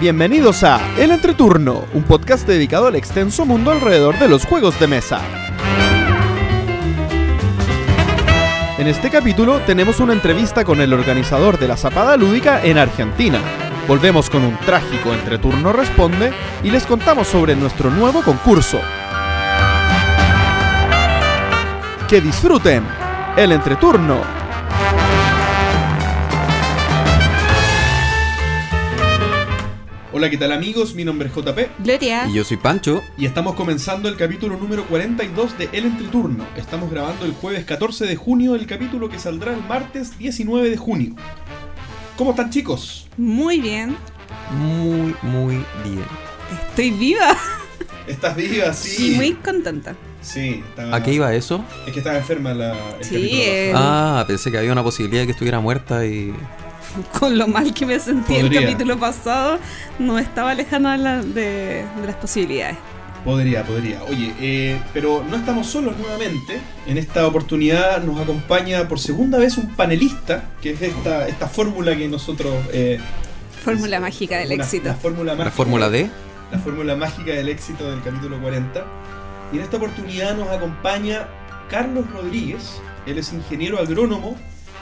Bienvenidos a El Entreturno, un podcast dedicado al extenso mundo alrededor de los juegos de mesa. En este capítulo tenemos una entrevista con el organizador de la Zapada Lúdica en Argentina. Volvemos con un trágico Entreturno Responde y les contamos sobre nuestro nuevo concurso. Que disfruten el Entreturno. Hola, ¿qué tal amigos? Mi nombre es JP Gloria. Y yo soy Pancho. y estamos comenzando el capítulo número 42 de El Entreturno. Estamos grabando el jueves 14 de junio el capítulo que saldrá el martes 19 de junio. ¿Cómo están chicos? Muy bien. Muy, muy bien. Estoy viva ¿Estás viva? Sí. y muy contenta. Sí, estaba- ¿A qué iba eso? Es que estaba enferma la, el Sí, capítulo eh. Ah, pensé que había una posibilidad de que estuviera muerta y. Con lo mal que me sentí Podría. el capítulo pasado, no estaba lejano de, la- de- de las posibilidades. Podría, podría. Oye, eh, pero no estamos solos nuevamente. En esta oportunidad nos acompaña por segunda vez un panelista, que es esta, esta fórmula que nosotros... eh, Fórmula es mágica del una- éxito. La fórmula La mágica. fórmula D. la fórmula mágica del éxito del capítulo 40. Y en esta oportunidad nos acompaña Carlos Rodríguez, él es ingeniero agrónomo,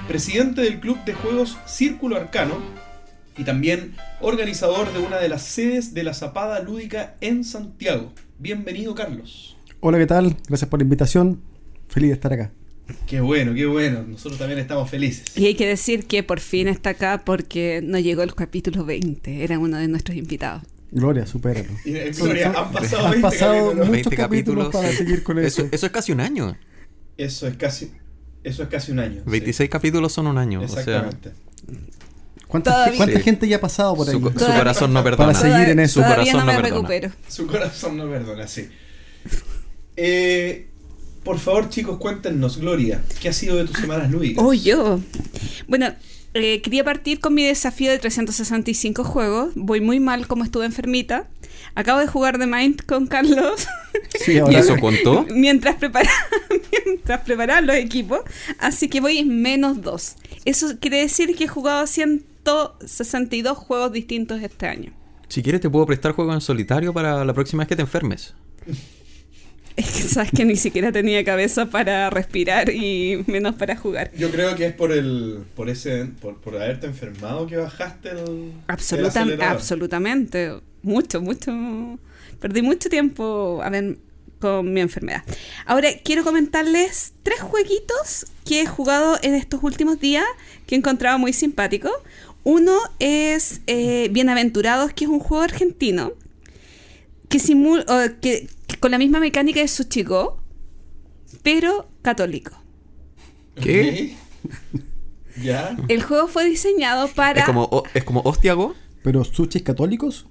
presidente del club de juegos Círculo Arcano y también organizador de una de las sedes de la Zapada Lúdica en Santiago. Bienvenido Carlos. Hola, ¿qué tal? Gracias por la invitación. Feliz de estar acá. Qué bueno, qué bueno. Nosotros también estamos felices. Y hay que decir que por fin está acá porque no llegó el capítulo 20. Era uno de nuestros invitados. Gloria, supéralo. Gloria, han pasado Han 20 pasado capítulos. muchos 20 capítulos, capítulos. para seguir con eso. Eso, eso es casi un año. Eso es casi, eso es casi un año. sí. 26 capítulos son un año. O sea, Exactamente. ¿Cuánta, Todavía- cuánta Sí. gente ya ha pasado por ahí? su, corazón no perdona. Para seguir en eso. Su corazón no perdona. recupero. Su corazón no perdona, sí. Eh, por favor, chicos, cuéntenos, Gloria, ¿qué ha sido de tus semanas lúdicas? Oh, yo. Bueno, eh, quería partir con mi desafío de 365 juegos. Voy muy mal como estuve enfermita. Acabo de jugar The Mind con Carlos Sí, ¿Y ahora eso contó? mientras preparaba mientras los equipos. Así que voy en menos 2. Eso quiere decir que he jugado 162 juegos distintos este año. Si quieres, te puedo prestar juego en solitario para la próxima vez que te enfermes. Es que sabes que ni siquiera tenía cabeza para respirar y menos para jugar. Yo creo que es por el, por ese, por, por haberte enfermado que bajaste el, el Absoluta- acelerador. absolutamente. Mucho, mucho. Perdí mucho tiempo a ver, con mi enfermedad. Ahora, quiero comentarles tres jueguitos que he jugado en estos últimos días que he encontrado muy simpáticos. Uno es eh, Bienaventurados, que es un juego argentino que simula que con la misma mecánica de Sushi Go, pero católico. ¿Qué? ¿Ya? El juego fue diseñado para... Es como, es como Ostiago. ¿Pero sushis católicos?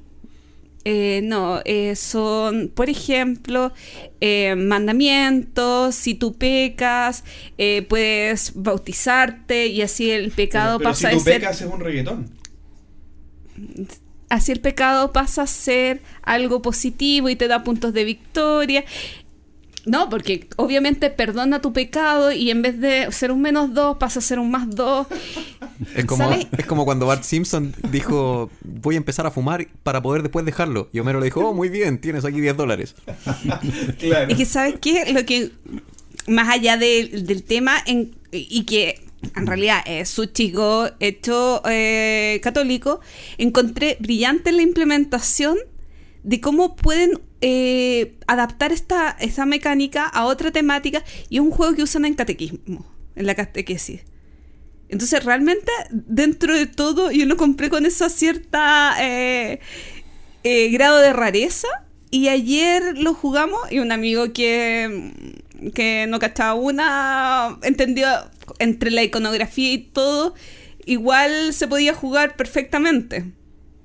Eh, no, eh, son, por ejemplo, eh, mandamientos, si tú pecas, eh, puedes bautizarte y así el pecado pero, pero pasa si de tú ser... pecas es un reggaetón. Así el pecado pasa a ser algo positivo y te da puntos de victoria. No, porque obviamente perdona tu pecado y en vez de ser un menos dos pasa a ser un más dos. Es como, ¿Sabes? es como cuando Bart Simpson dijo: Voy a empezar a fumar para poder después dejarlo. Y Homero le dijo: Oh, muy bien, tienes aquí 10 dólares. Claro. Y que, ¿sabes qué? Lo que, más allá de- del tema, en- y que en realidad es su chico hecho eh, católico, encontré brillante la implementación de cómo pueden eh, adaptar esta, esa mecánica a otra temática y es un juego que usan en catequismo, en la catequesis. Entonces, realmente, dentro de todo, yo lo compré con esa cierta eh, eh, grado de rareza. Y ayer lo jugamos y un amigo que, que no cachaba una, entendió entre la iconografía y todo, igual se podía jugar perfectamente.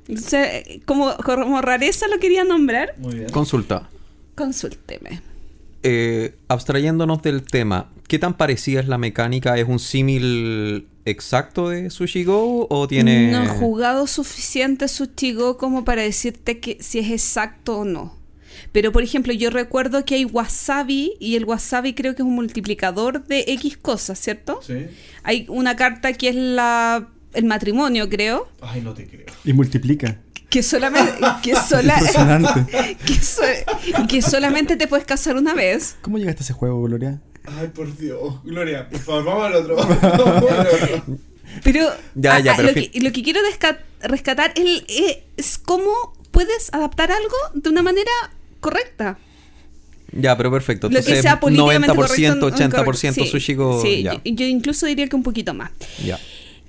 Entonces, como, como rareza lo quería nombrar, Muy bien. Consulta. consúlteme. Eh, abstrayéndonos del tema, ¿qué tan parecida es la mecánica? ¿Es un símil exacto de Sushi Go o tiene...? No he jugado suficiente Sushi Go como para decirte que si es exacto o no. Pero, por ejemplo, yo recuerdo que hay wasabi y el wasabi creo que es un multiplicador de X cosas, ¿cierto? Sí. Hay una carta que es la el matrimonio, creo. Ay, no te creo. Y multiplica. que solamente que, sola- Impresionante. que, so- que solamente te puedes casar una vez. ¿Cómo llegaste a ese juego, Gloria? Ay, por Dios. Gloria, por favor, vamos al otro. Vamos al otro. Pero, Ya, ya, pero lo, que, lo que quiero rescatar es, es cómo puedes adaptar algo de una manera correcta. Ya, pero perfecto. Lo que Entonces, sea políticamente 90%, correcto, 80% sí, Sushi Go. Sí, ya. yo, yo incluso diría que un poquito más. ya.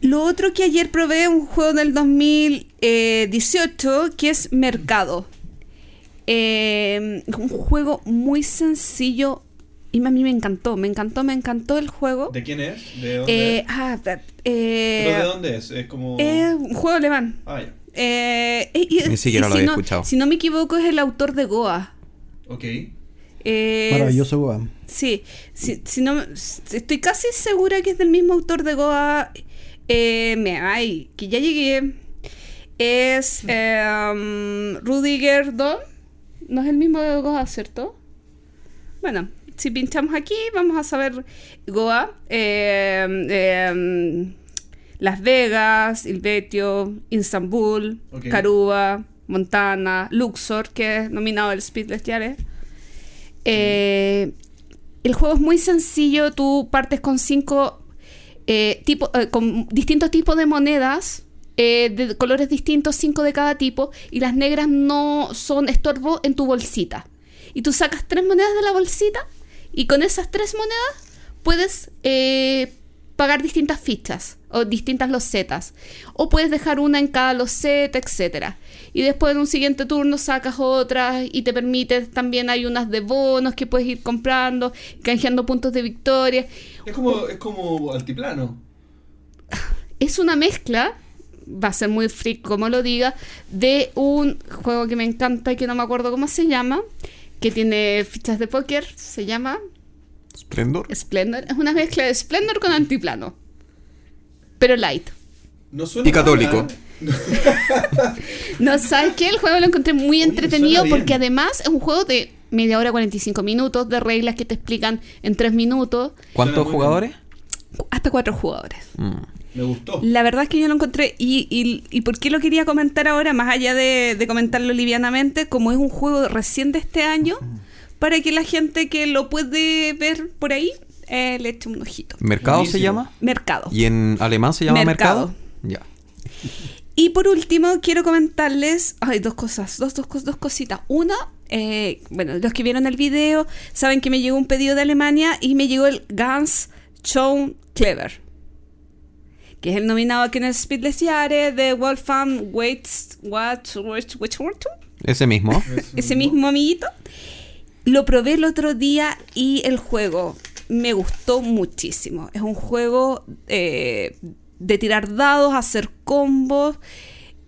Lo otro que ayer probé, un juego del 2018, que es Mercado. Eh, un juego muy sencillo y a mí me encantó, me encantó, me encantó el juego. ¿De quién es? ¿De dónde Eh, es? ah, da- ¿Pero eh, de dónde es? Es como... es un juego alemán. Ah, ya. Eh, y- Ni siquiera y lo si había no- escuchado. Si no me equivoco, es el autor de Goa. Ok. Es- Maravilloso, Goa. Sí, si, si no, estoy casi segura que es del mismo autor de Goa. Eh, me, ay, que ya llegué. Es eh, um, Rudiger Dahl. No es el mismo de Goa, ¿cierto? Bueno, si pinchamos aquí, vamos a saber Goa, eh, eh, Las Vegas, Ilvetio, Istanbul, Ok. Caruba, Montana, Luxor, que es nominado al Speedless Yare. Eh, el juego es muy sencillo, tú partes con cinco eh, tipo- eh, con distintos tipos de monedas. eh, de colores distintos, cinco de cada tipo, y las negras no son estorbo en tu bolsita. Y tú sacas tres monedas de la bolsita, y con esas tres monedas puedes eh, pagar distintas fichas o distintas losetas. O puedes dejar una en cada loseta, etcétera. Y después en un siguiente turno sacas otras y te permite también hay unas de bonos que puedes ir comprando, canjeando puntos de victoria. Es como, es como altiplano. Es una mezcla, va a ser muy freak como lo diga, de un juego que me encanta y que no me acuerdo cómo se llama, que tiene fichas de póker, se llama Splendor. Splendor. Es una mezcla de Splendor con altiplano. Pero light. No suena Y católico. mal, ¿eh? No, ¿sabes qué? El juego lo encontré muy Oye, entretenido porque además es un juego de media hora 45 minutos, de reglas que te explican en 3 minutos, ¿Cuántos jugadores? hasta 4 jugadores. Mm. Me gustó. La verdad es que yo lo encontré. Y, y, y por qué lo quería comentar ahora, más allá de, de comentarlo livianamente, como es un juego recién de este año, para que la gente que lo puede ver por ahí eh, le eche un ojito. ¿Mercado se llama? Mercado. ¿Y en alemán se llama Mercado. mercado? Ya. Y por último, quiero comentarles, ay, dos cosas, dos, dos, dos cositas. Una, eh, bueno, los que vieron el video saben que me llegó un pedido de Alemania y me llegó el Ganz Schon Clever, que es el nominado aquí en el Speedless Jahre de Wolfgang Waits, Watch, Watch, Watch, Watch, Ese mismo. ese mismo amiguito. Lo probé el otro día y el juego me gustó muchísimo. Es un juego eh, de tirar dados, hacer combos.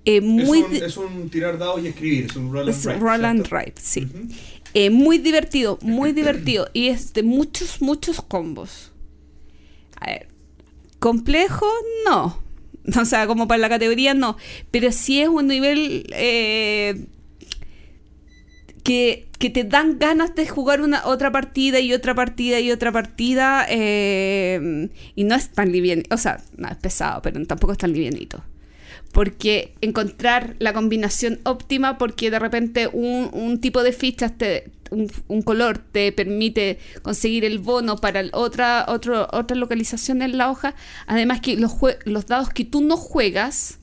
eh, muy es, un, di- es un tirar dados y escribir. Es un roll and es write, roll and write, sí. Eh, muy divertido, muy divertido. Y es de muchos, muchos combos. A ver, complejo, no. O sea, como para la categoría, no. Pero sí es un nivel eh, que, que te dan ganas de jugar una otra partida y otra partida y otra partida. eh, y no es tan livianito. O sea, no es pesado, pero tampoco es tan livianito porque encontrar la combinación óptima, porque de repente un, tipo de fichas, te, un, color te permite conseguir el bono para otra, otro, otra localización en la hoja. Además que los, los dados que tú no juegas,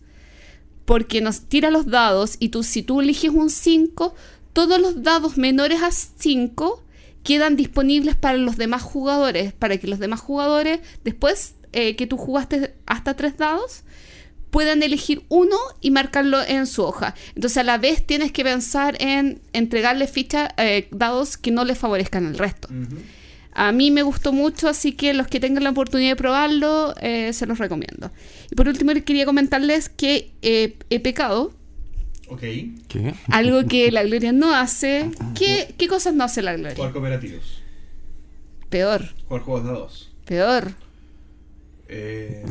porque nos tira los dados y tú si tú eliges un 5, todos los dados menores a 5 quedan disponibles para los demás jugadores, para que los demás jugadores, después eh, que tú jugaste hasta tres dados, puedan elegir uno y marcarlo en su hoja. Entonces a la vez tienes que pensar en entregarle fichas, eh, dados que no le favorezcan al resto. A mí me gustó mucho, así que los que tengan la oportunidad de probarlo, eh, se los recomiendo. Y por último, les quería comentarles que eh, he pecado, Ok. ¿Qué? algo que la Gloria no hace. ¿Qué, qué cosas no hace la Jugar Gloria? cooperativos. Peor, Jugar juegos de a dos. peor. Eh...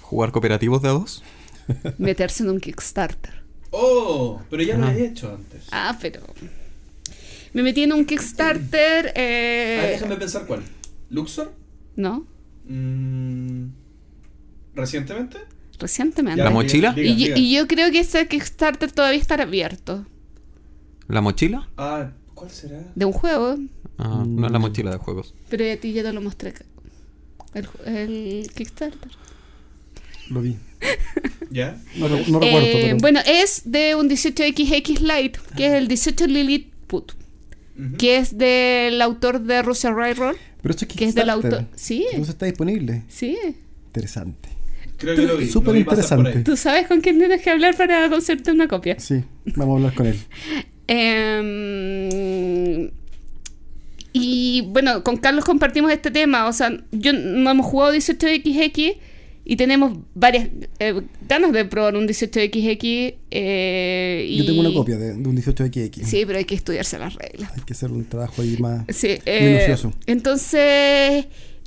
¿Jugar cooperativos de a dos? Meterse en un Kickstarter. Oh, pero ya lo he hecho antes. Ah, pero... Me metí en un Kickstarter... eh, Ah, déjame pensar cuál. ¿Luxor? ¿No? Mm, ¿Recientemente? Recientemente. ¿La mochila? diga, y, yo- diga. y yo creo que ese Kickstarter todavía estará abierto. ¿La mochila? Ah, ¿cuál será? De un juego, Ah, no es la mochila de juegos. pero a ti ya te lo mostré. El, ju- el Kickstarter. Lo vi. ¿Ya? No, re- no recuerdo, Eh, pero... Bueno, es de un 18XX Lite, que es el 18 Lilliput, Ujú. que es del autor de Russia Railroad, pero esto es que es del Kickstarter. autor. Sí, Entonces está disponible. sí. Interesante. Creo que lo vi. Súper lo vi interesante. Tú sabes con quién tienes que hablar para conseguirte una copia. Sí, vamos a hablar con él. Em, y bueno, con Carlos compartimos este tema. O sea, yo no hemos jugado 18XX y tenemos varias eh, ganas de probar un 18XX. eh, y- Yo tengo una copia de, de un 18XX. Sí, pero hay que estudiarse las reglas. Hay que hacer un trabajo ahí más... Sí, eh, Minucioso. entonces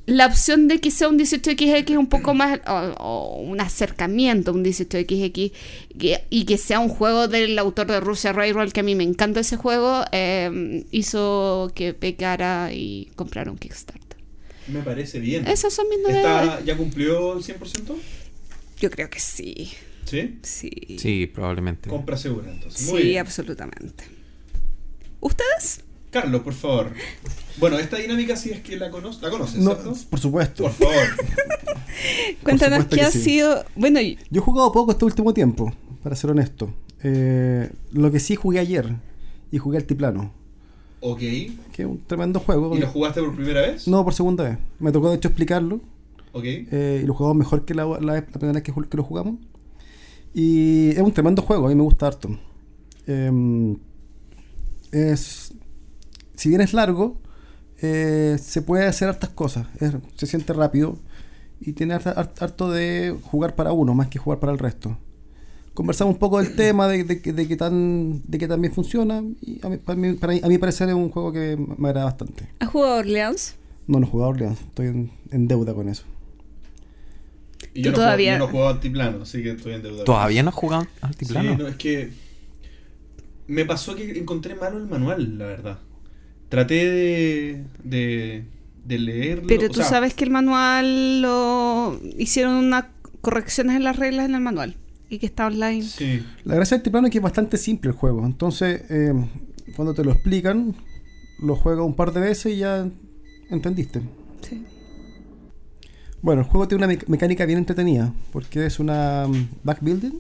la opción de que sea un 18XX es un poco más o, o un acercamiento a un 18XX que- y que sea un juego del autor de Russia Railroad que a mí me encanta ese juego eh, hizo que pecara y comprara un Kickstarter. Me parece bien. Esas son mis novedades. ¿Está, ¿Ya cumplió el 100%? Yo creo que sí. ¿Sí? Sí. Sí, probablemente. Compra segura, entonces. Muy Sí, bien. absolutamente. ¿Ustedes? Carlos, por favor. Bueno, esta dinámica sí es que la conoces. ¿La conoces, No, cierto? por supuesto. Por favor. Cuéntanos qué ha sí. sido. Bueno, Yo he jugado poco este último tiempo, para ser honesto. Eh, lo que sí jugué ayer, y jugué Altiplano, ok. que es un tremendo juego. ¿Y lo jugaste por primera vez? No, por segunda vez. Me tocó de hecho explicarlo. Ok. eh, y lo jugamos mejor que la, la- la primera vez que, lo jugamos. Y es un tremendo juego, a mí me gusta harto. Em, es, si bien es largo, eh, se puede hacer hartas cosas. Es- se siente rápido y tiene harto de jugar para uno más que jugar para el resto. Conversamos un poco del tema de, de, que- de que tan de que también funciona y a mí, para mí- para mí- a mi parecer es un juego que me agrada bastante. ¿has jugado Orleans? No, no he jugado Orleans, estoy en, en deuda con eso. Y yo no, todavía- Juego, yo no juego altiplano, así que estoy en deuda. ¿Todavía no has jugado Sí, altiplano? no, es que me pasó que encontré malo el manual, la verdad. Traté de, de, de leerlo. Pero o tú sea, sabes que el manual lo hicieron unas correcciones en las reglas en el manual y que está online. Sí. La gracia del altiplano es que es bastante simple el juego. Entonces, eh, cuando te lo explican, lo juegas un par de veces y ya entendiste. Sí. Bueno, el juego tiene una mec- mecánica bien entretenida, porque es una mm, backbuilding.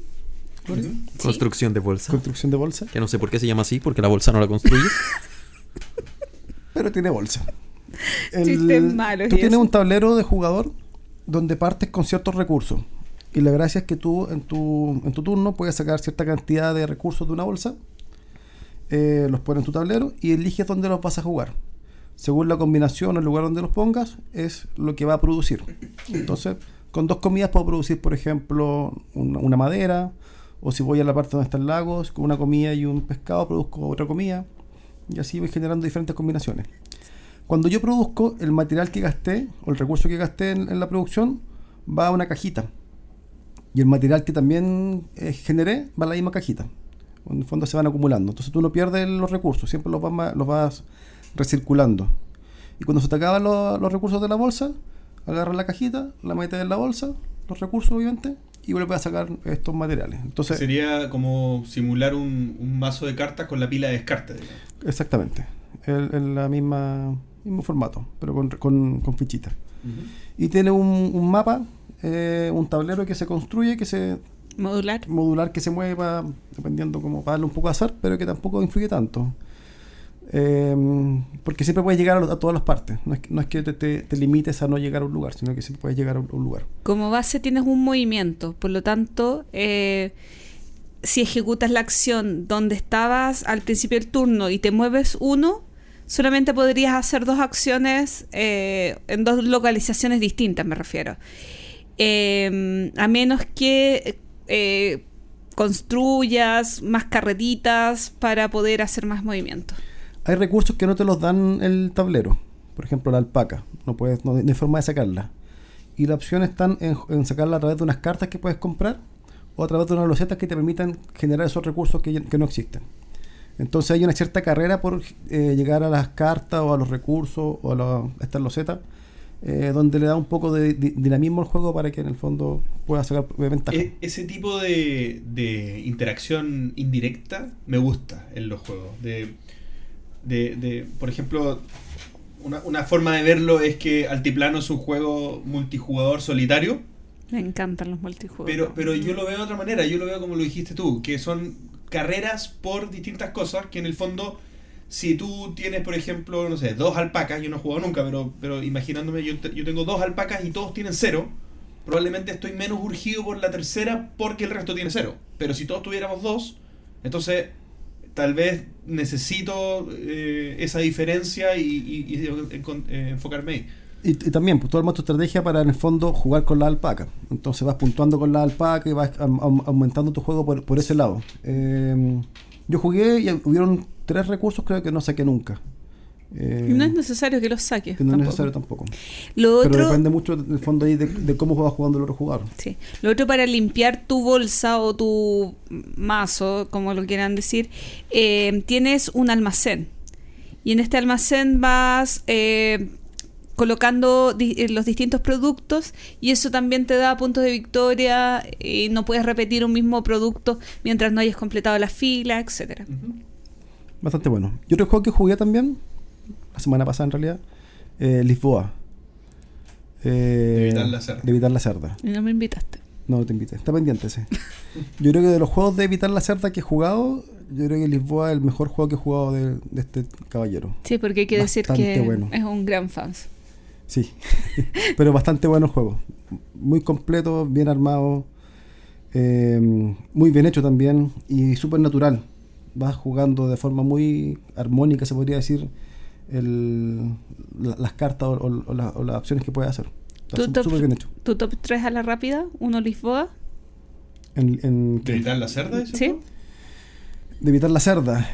Construcción de bolsa. construcción de bolsa, Que no sé por qué se llama así, porque la bolsa no la construyes. pero tiene bolsa. Chistes malos tú tienes eso. un tablero de jugador donde partes con ciertos recursos. Y la gracia es que tú en tu, en tu turno puedes sacar cierta cantidad de recursos de una bolsa, eh, los pones en tu tablero y eliges dónde los vas a jugar. Según la combinación o el lugar donde los pongas, es lo que va a producir. Entonces, con dos comidas puedo producir, por ejemplo, una, una madera, o si voy a la parte donde está el lago, con una comida y un pescado, produzco otra comida, y así voy generando diferentes combinaciones. Cuando yo produzco, el material que gasté, o el recurso que gasté en, la producción, va a una cajita. Y el material que también eh, generé va a la misma cajita. En el fondo se van acumulando. Entonces tú no pierdes los recursos, siempre los vas, los vas recirculando. Y cuando se te acaban los recursos de la bolsa, agarras la cajita, la metes en la bolsa, los recursos obviamente, y vuelves a sacar estos materiales. Entonces, Sería como simular un, un mazo de cartas con la pila de descarte. digamos. exactamente, el, el la misma mismo formato, pero con, con, con fichitas. Y tiene un, un mapa, eh, un tablero que se construye, que se Modular. modular que se mueva, dependiendo como para darle un poco de azar, pero que tampoco influye tanto. Eh, porque siempre puedes llegar a, todas las partes. No es, que- te, te- te limites a no llegar a un lugar, sino que siempre puedes llegar a un, lugar. Como base tienes un movimiento, por lo tanto, eh, si ejecutas la acción donde estabas al principio del turno y te mueves uno, solamente podrías hacer dos acciones eh, en dos localizaciones distintas, me refiero. Eh, a menos que eh, construyas más carretitas para poder hacer más movimiento. Hay recursos que no te los dan el tablero. Por ejemplo, la alpaca. No, puedes, no, hay forma de sacarla. Y la opción está en, sacarla a través de unas cartas que puedes comprar o a través de unas losetas que te permitan generar esos recursos que, no existen. Entonces hay una cierta carrera por eh, llegar a las cartas o a los recursos o a, la- estas losetas, eh, donde le da un poco de di- dinamismo al juego para que en el fondo pueda sacar ventaja. E- ese tipo de, interacción indirecta me gusta en los juegos. De, de- por ejemplo, una, una forma de verlo es que Altiplano es un juego multijugador solitario, Me encantan los multijuegos. pero, pero yo lo veo de otra manera. Yo lo veo como lo dijiste tú, que son carreras por distintas cosas que en el fondo... Si tú tienes, por ejemplo, no sé, dos alpacas, yo no he jugado nunca, pero, pero imaginándome, yo, te- yo tengo dos alpacas y todos tienen cero, probablemente estoy menos urgido por la tercera porque el resto tiene cero. Pero si todos tuviéramos dos, entonces tal vez necesito eh, esa diferencia y, y- eh, enfocarme ahí. Y, también, pues tú armas tu estrategia para en el fondo jugar con la alpaca. Entonces vas puntuando con la alpaca y vas aumentando tu juego por, por ese lado. Eh, yo jugué y hubieron tres recursos creo que no saqué nunca. Eh, no es necesario que los saques. que no es tampoco. necesario tampoco. Lo Pero otro, depende mucho en el fondo ahí de, de cómo va jugando el otro jugador. sí. Lo otro para limpiar tu bolsa o tu mazo, como lo quieran decir, eh, tienes un almacén. Y en este almacén vas eh, colocando di- los distintos productos y eso también te da puntos de victoria y no puedes repetir un mismo producto mientras no hayas completado la fila, etcétera. Bastante bueno. Y otro juego que jugué también, semana pasada en realidad, eh, Lisboa. Eh, De evitar la cerda. de evitar la cerda. Y no me invitaste. No, te invité. Está pendiente ese. Yo creo que de los juegos de evitar la cerda que he jugado, yo creo que Lisboa es el mejor juego que he jugado de, de este caballero. Sí, porque hay que decir que bueno. es un gran fan. Sí. Pero bastante bueno el juego. Muy completo, bien armado. eh, muy bien hecho también. Y súper natural. Vas jugando de forma muy armónica, se podría decir, el- la- las cartas o, o- o la- o las opciones que puedes hacer. Está ¿Tu top, bien hecho. tu top 3 a la rápida? ¿Uno Lisboa? En, en- ¿De evitar la cerda? ese Sí. de evitar la cerda.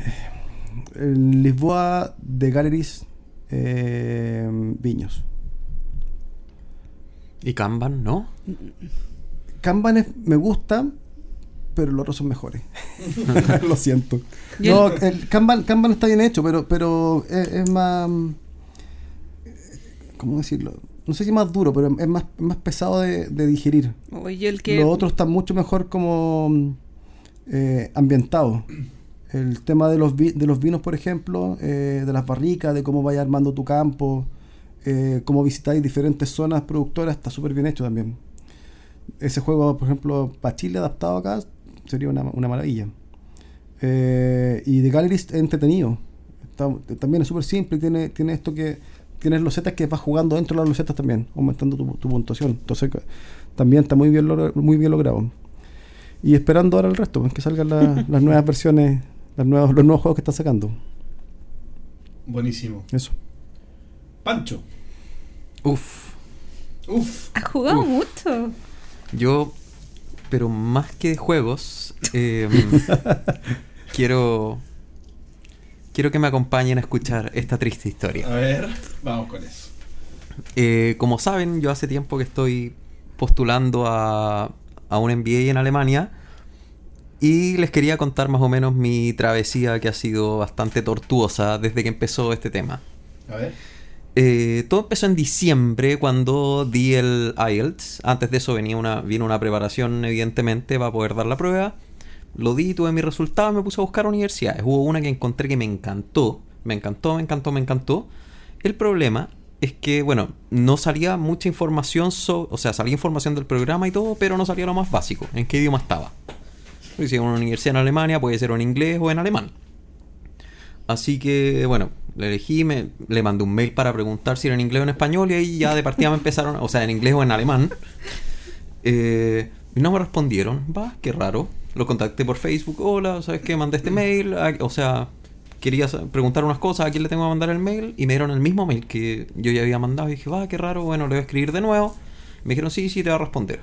Lisboa de Galleries eh, Viños. Y Kanban, ¿no? Kanban es- me gusta, pero los otros son mejores. Lo siento. No, el- Kanban, Kanban está bien hecho, pero, pero es, es más. ¿Cómo decirlo? No sé si más duro, pero es más, es más pesado de, de digerir. O yo el que... Los otros están mucho mejor como eh, ambientados. El tema de los, vi- de los vinos, por ejemplo, eh, de las barricas, de cómo vaya armando tu campo, eh, cómo visitáis diferentes zonas productoras, está súper bien hecho también. Ese juego, por ejemplo, para Chile adaptado acá, sería una, una maravilla. Eh, y de Galleries es entretenido. Está- también es súper simple tiene, tiene esto que tienes losetas que vas jugando dentro de las losetas también, aumentando tu, tu puntuación. Entonces también está muy bien, logra- muy bien logrado. Y esperando ahora el resto, pues, que salgan la- las nuevas versiones, las nuevas, los nuevos juegos que están sacando. Buenísimo. Eso. Pancho. Uf. Uf. Has jugado Uf. mucho. Yo, pero más que de juegos, eh, quiero quiero que me acompañen a escuchar esta triste historia. A ver, vamos con eso. Eh, como saben, yo hace tiempo que estoy postulando a, a un MBA en Alemania y les quería contar más o menos mi travesía que ha sido bastante tortuosa desde que empezó este tema. A ver. Eh, todo empezó en diciembre cuando di el IELTS. Antes de eso venía una, vino una preparación, evidentemente, para poder dar la prueba. Lo di, tuve mi resultado y me puse a buscar universidades. Hubo una que encontré que me encantó. Me encantó, me encantó, me encantó. El problema es que, bueno, no salía mucha información, so- o sea, salía información del programa y todo, pero no salía lo más básico, en qué idioma estaba. Si es una universidad en Alemania, puede ser en inglés o en alemán. Así que, bueno, le elegí, me, le mandé un mail para preguntar si era en inglés o en español y ahí ya de partida me empezaron, o sea, en inglés o en alemán. Eh, no me respondieron, va, qué raro. Lo contacté por Facebook, hola, ¿sabes qué? Mandé este mail, a- o sea, quería preguntar unas cosas, a quién le tengo que mandar el mail y me dieron el mismo mail que yo ya había mandado y dije, va, qué raro, bueno, le voy a escribir de nuevo. Me dijeron, sí, sí, te va a responder.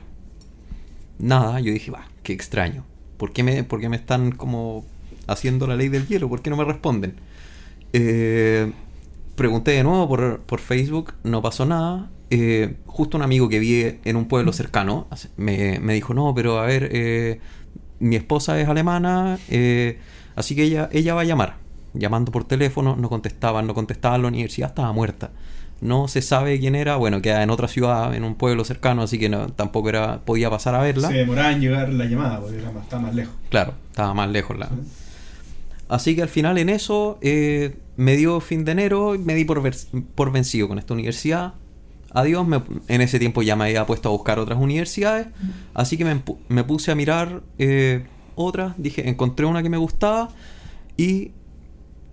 Nada, yo dije, va, qué extraño. ¿Por qué me, por qué me están como haciendo la ley del hielo? ¿Por qué no me responden? Eh, pregunté de nuevo por, por Facebook, no pasó nada. Eh, justo un amigo que vive en un pueblo cercano me, me dijo, no, pero a ver, eh, mi esposa es alemana, eh, así que ella, ella va a llamar. Llamando por teléfono, no contestaban, no contestaban, la universidad estaba muerta. no se sabe quién era, bueno, queda en otra ciudad, en un pueblo cercano, así que no, tampoco era podía pasar a verla. Se demoraba en llegar la llamada porque era más, estaba más lejos. Claro, estaba más lejos la. Así que al final en eso eh, me dio fin de enero y me di por, vers- por vencido con esta universidad. Adiós, me- en ese tiempo ya me había puesto a buscar otras universidades, así que me, me puse a mirar eh, otras, dije, encontré una que me gustaba y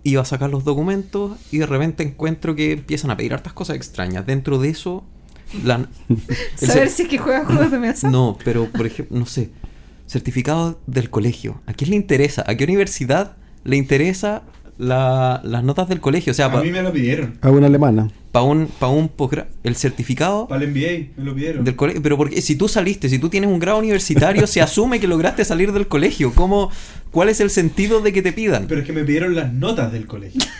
iba a sacar los documentos y de repente encuentro que empiezan a pedir hartas cosas extrañas. Dentro de eso, la, Saber si es que juega juegos de mesa. no, pero por ejemplo, no sé. Certificado del colegio. ¿A quién le interesa? ¿A qué universidad le interesa la- las notas del colegio? O sea, A mí me lo pidieron. A una alemana. Un, pa un posgra- El certificado Para el MBA me lo pidieron. del colegio. Pero porque si tú saliste, si tú tienes un grado universitario, se asume que lograste salir del colegio. ¿Cómo, ¿Cuál es el sentido de que te pidan? Pero es que me pidieron las notas del colegio.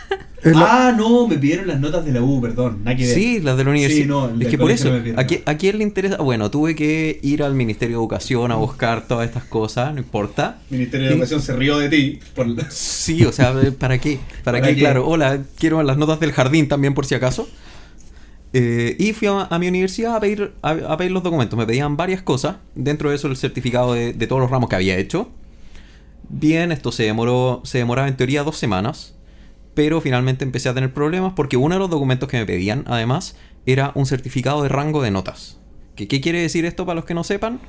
La- Ah, no, me pidieron las notas de la U, perdón. Nada que ver. Sí, las de la universidad. Sí, no, el es que por eso, no ¿a, quién le interesa? Bueno, tuve que ir al Ministerio de Educación a buscar todas estas cosas, no importa. Ministerio de Y- Educación se rió de ti. Por Sí, o sea, ¿para qué? ¿Para, ¿Para qué? qué? Claro, hola, quiero las notas del jardín también por si acaso. Eh, y fui a, mi universidad a pedir, a, a los documentos. Me pedían varias cosas. Dentro de eso el certificado de, todos los ramos que había hecho. Bien, esto se demoró, se demoraba en teoría dos semanas. Pero finalmente empecé a tener problemas porque uno de los documentos que me pedían, además, era un certificado de rango de notas. ¿Qué, ¿Qué quiere decir esto para los que no sepan?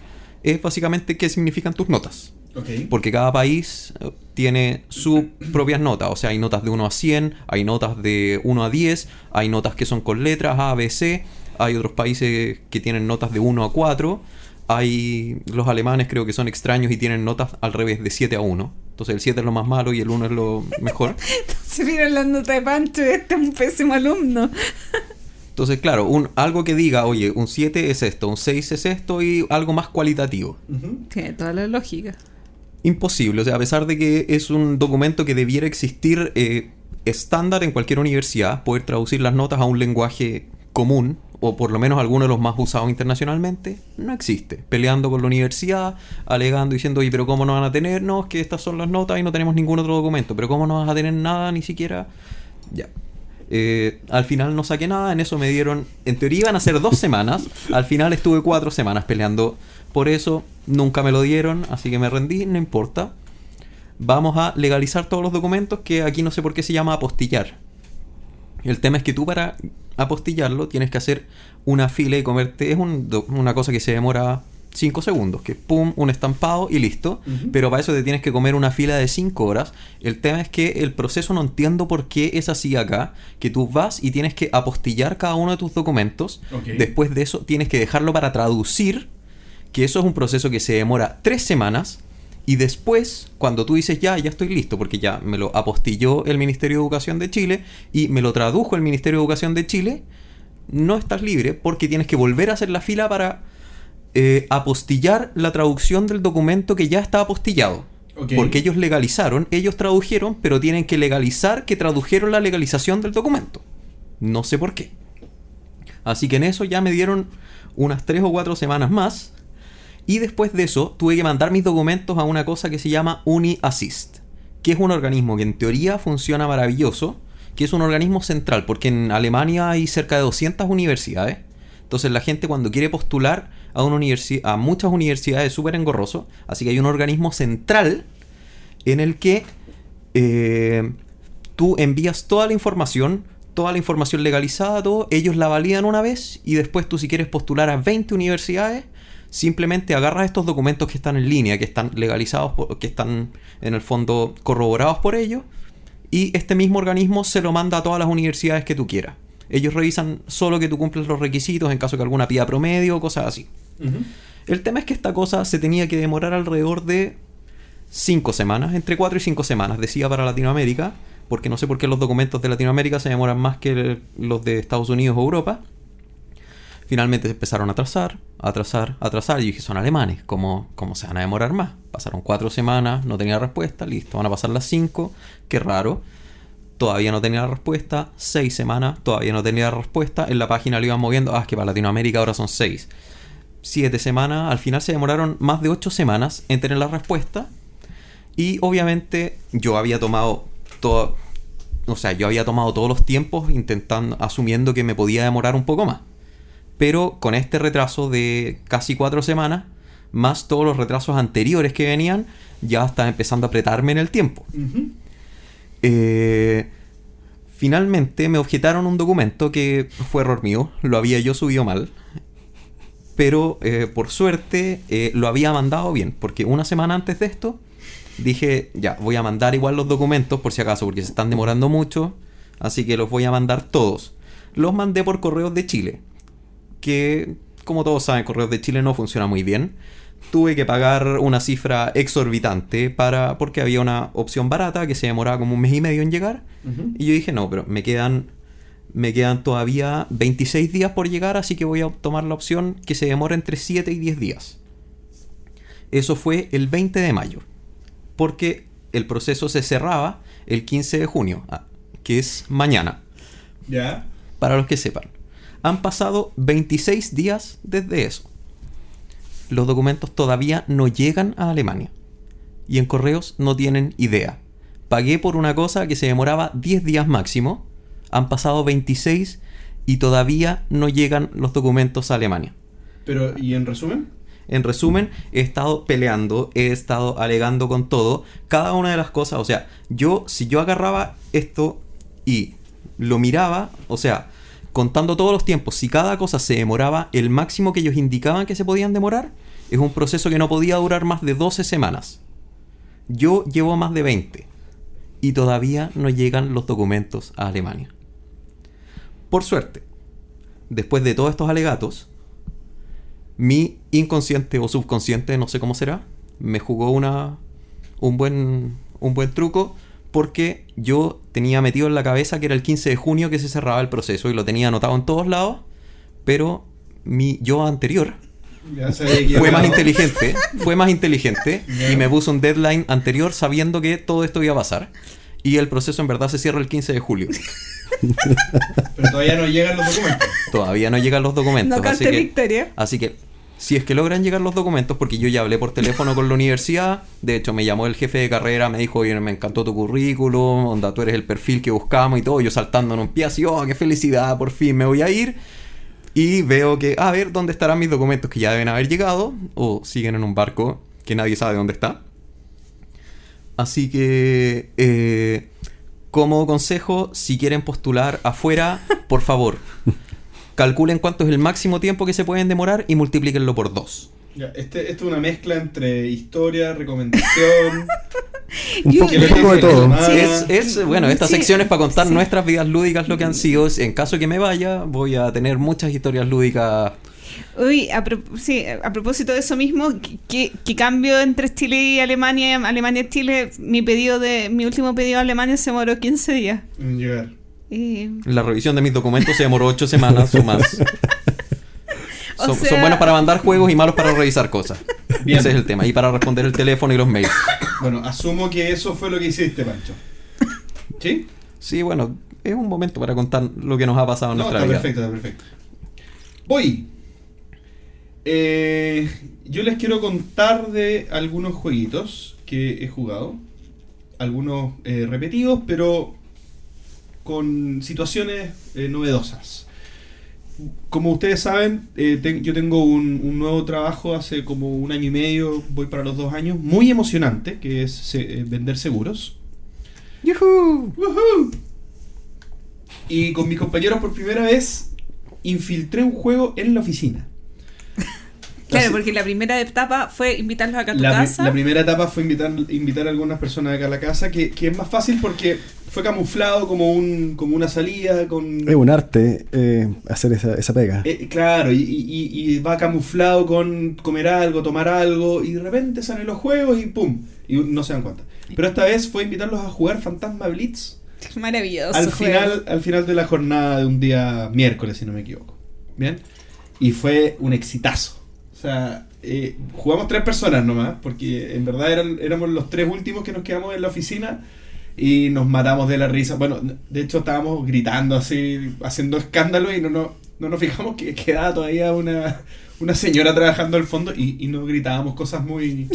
Es básicamente qué significan tus notas. Ok. Porque cada país eh, tiene sus propias notas. O sea, hay notas de 1 a 100, hay notas de 1 a 10, hay notas que son con letras A, B, C. Hay otros países que tienen notas de 1 a 4. Hay los alemanes creo que son extraños y tienen notas al revés de 7 a 1. Entonces el 7 es lo más malo y el 1 es lo mejor. Se miran las notas de Pancho, este es un pésimo alumno. Entonces, claro, un, algo que diga, oye, un 7 es esto, un 6 es esto y algo más cualitativo. Ujú. Tiene toda la lógica. Imposible, o sea, a pesar de que es un documento que debiera existir eh, estándar en cualquier universidad, poder traducir las notas a un lenguaje común, o por lo menos alguno de los más usados internacionalmente, no existe. Peleando con la universidad, alegando, diciendo, oye, pero ¿cómo no van a tener? No, es que estas son las notas y no tenemos ningún otro documento, pero ¿cómo no vas a tener nada ni siquiera? Ya. Eh, al final no saqué nada, en eso me dieron, en teoría iban a ser dos semanas, al final estuve cuatro semanas peleando por eso, nunca me lo dieron, así que me rendí, no importa. Vamos a legalizar todos los documentos que aquí no sé por qué se llama apostillar. El tema es que tú para apostillarlo tienes que hacer una fila y comerte, es un una cosa que se demora 5 segundos, que pum, un estampado y listo. Pero para eso te tienes que comer una fila de 5 horas. El tema es que el proceso no entiendo por qué es así acá, que tú vas y tienes que apostillar cada uno de tus documentos. Después de eso tienes que dejarlo para traducir, que eso es un proceso que se demora 3 semanas. Y después, cuando tú dices ya, ya estoy listo, porque ya me lo apostilló el Ministerio de Educación de Chile y me lo tradujo el Ministerio de Educación de Chile, no estás libre porque tienes que volver a hacer la fila para eh, apostillar la traducción del documento que ya está apostillado. Porque ellos legalizaron, ellos tradujeron, pero tienen que legalizar que tradujeron la legalización del documento. No sé por qué. Así que en eso ya me dieron unas 3 o 4 semanas más. Y después de eso tuve que mandar mis documentos a una cosa que se llama UniAssist, que es un organismo que en teoría funciona maravilloso, que es un organismo central, porque en Alemania hay cerca de 200 universidades. Entonces la gente cuando quiere postular a, una universi- a muchas universidades es súper engorroso. Así que hay un organismo central en el que eh, tú envías toda la información, toda la información legalizada, ellos la validan una vez y después tú si quieres postular a 20 universidades, simplemente agarras estos documentos que están en línea, que están legalizados, por- que están en el fondo corroborados por ellos, y este mismo organismo se lo manda a todas las universidades que tú quieras. Ellos revisan solo que tú cumples los requisitos en caso que alguna pida promedio o cosas así. El tema es que esta cosa se tenía que demorar alrededor de 5 semanas, entre 4 y 5 semanas, decía para Latinoamérica, porque no sé por qué los documentos de Latinoamérica se demoran más que los de Estados Unidos o Europa. Finalmente se empezaron a atrasar, a atrasar, a atrasar. Y dije, son alemanes, ¿cómo, ¿cómo se van a demorar más? Pasaron 4 semanas, no tenía respuesta, listo, van a pasar las 5, qué raro. Todavía no tenía la respuesta, 6 semanas, todavía no tenía la respuesta. En la página lo iban moviendo, ah, es que para Latinoamérica ahora son 6 siete semanas. Al final se demoraron más de ocho semanas en tener la respuesta. Y obviamente yo había tomado todo, o sea, yo había tomado todos los tiempos intentando, asumiendo que me podía demorar un poco más. Pero con este retraso de casi cuatro semanas, más todos los retrasos anteriores que venían, ya estaba empezando a apretarme en el tiempo. Eh, finalmente me objetaron un documento que fue error mío, lo había yo subido mal. Pero eh, por suerte eh, lo había mandado bien, porque una semana antes de esto dije, ya, voy a mandar igual los documentos por si acaso, porque se están demorando mucho, así que los voy a mandar todos. Los mandé por correos de Chile, que como todos saben, correos de Chile no funciona muy bien. Tuve que pagar una cifra exorbitante para porque había una opción barata que se demoraba como un mes y medio en llegar. Y yo dije, no, pero me quedan, me quedan todavía 26 días por llegar, así que voy a tomar la opción que se demora entre 7 y 10 días. Eso fue el 20 de mayo, porque el proceso se cerraba el 15 de junio, ah, que es mañana, Ya. para los que sepan. Han pasado 26 días desde eso. Los documentos todavía no llegan a Alemania. Y en correos no tienen idea. Pagué por una cosa que se demoraba 10 días máximo. Han pasado 26 y todavía no llegan los documentos a Alemania. Pero, ¿y en resumen? En resumen, he estado peleando, he estado alegando con todo, cada una de las cosas, o sea, yo, si yo agarraba esto y lo miraba, o sea, contando todos los tiempos, si cada cosa se demoraba el máximo que ellos indicaban que se podían demorar, es un proceso que no podía durar más de 12 semanas. Yo llevo más de 20 y todavía no llegan los documentos a Alemania. Por suerte, después de todos estos alegatos, mi inconsciente o subconsciente, no sé cómo será, me jugó una, un, buen, un buen truco porque yo tenía metido en la cabeza que era el 15 de junio que se cerraba el proceso y lo tenía anotado en todos lados, pero mi yo anterior Ya fue más inteligente, fue más inteligente y me puso un deadline anterior sabiendo que todo esto iba a pasar. Y el proceso en verdad se cierra el 15 de julio. Pero todavía no llegan los documentos. Todavía no llegan los documentos. No así cante que- victoria. Así que, si es que logran llegar los documentos, porque yo ya hablé por teléfono con la universidad, de hecho me llamó el jefe de carrera, me dijo, oye, me encantó tu currículum, onda, tú eres el perfil que buscamos y todo, yo saltando en un pie así, oh, qué felicidad, por fin me voy a ir. Y veo que, a ver, ¿dónde estarán mis documentos que ya deben haber llegado? O siguen en un barco que nadie sabe dónde está. Así que, eh, como consejo, si quieren postular afuera, por favor, calculen cuánto es el máximo tiempo que se pueden demorar y multiplíquenlo por dos. Ya, este, esto es una mezcla entre historia, recomendación. Un poco, un poco de todo. Ah. Es, es- bueno, esta Sí, sección es para contar sí. nuestras vidas lúdicas, lo que han sido. En caso que me vaya, voy a tener muchas historias lúdicas. Uy, a, pro- sí, a propósito de eso mismo, ¿qué, qué cambio entre Chile y Alemania? Alemania y Chile, mi pedido de mi último pedido a Alemania se demoró 15 días. en llegar. La revisión de mis documentos se demoró ocho semanas o más. O Son, sea- son buenos para mandar juegos y malos para revisar cosas. Bien. Ese es el tema. Y para responder el teléfono y los mails. Bueno, asumo que eso fue lo que hiciste, Pancho. ¿Sí? Sí, bueno, es un momento para contar lo que nos ha pasado en No, nuestra está vida. perfecto, está perfecto. Voy. Eh, yo les quiero contar de algunos jueguitos que he jugado. Algunos eh, repetidos, pero con situaciones eh, novedosas. Como ustedes saben, eh, ten- yo tengo un, un nuevo trabajo hace como un año y medio, voy para los dos años, muy emocionante, que es se- eh, vender seguros. ¡Woohoo! Y con mis compañeros por primera vez infiltré un juego en la oficina. Claro, Así- porque la primera etapa fue invitarlos acá a tu la, casa. la primera etapa fue invitar, invitar a algunas personas acá a la casa, que, que es más fácil porque fue camuflado como, un, como una salida con... Es un arte eh, hacer esa, esa pega. Eh, claro, y, y- y- y va camuflado con comer algo, tomar algo, y de repente salen los juegos y ¡pum! Y no se dan cuenta. Pero esta vez fue invitarlos a jugar Fantasma Blitz Maravilloso. al final, al final de la jornada de un día miércoles, si no me equivoco. ¿Bien? Y fue un exitazo. O sea, eh, jugamos tres personas nomás, porque en verdad eran, éramos los tres últimos que nos quedamos en la oficina y nos matamos de la risa. Bueno, de hecho estábamos gritando así, haciendo escándalo y no, no, no nos fijamos que quedaba todavía una, una señora trabajando al fondo y, y no gritábamos cosas muy,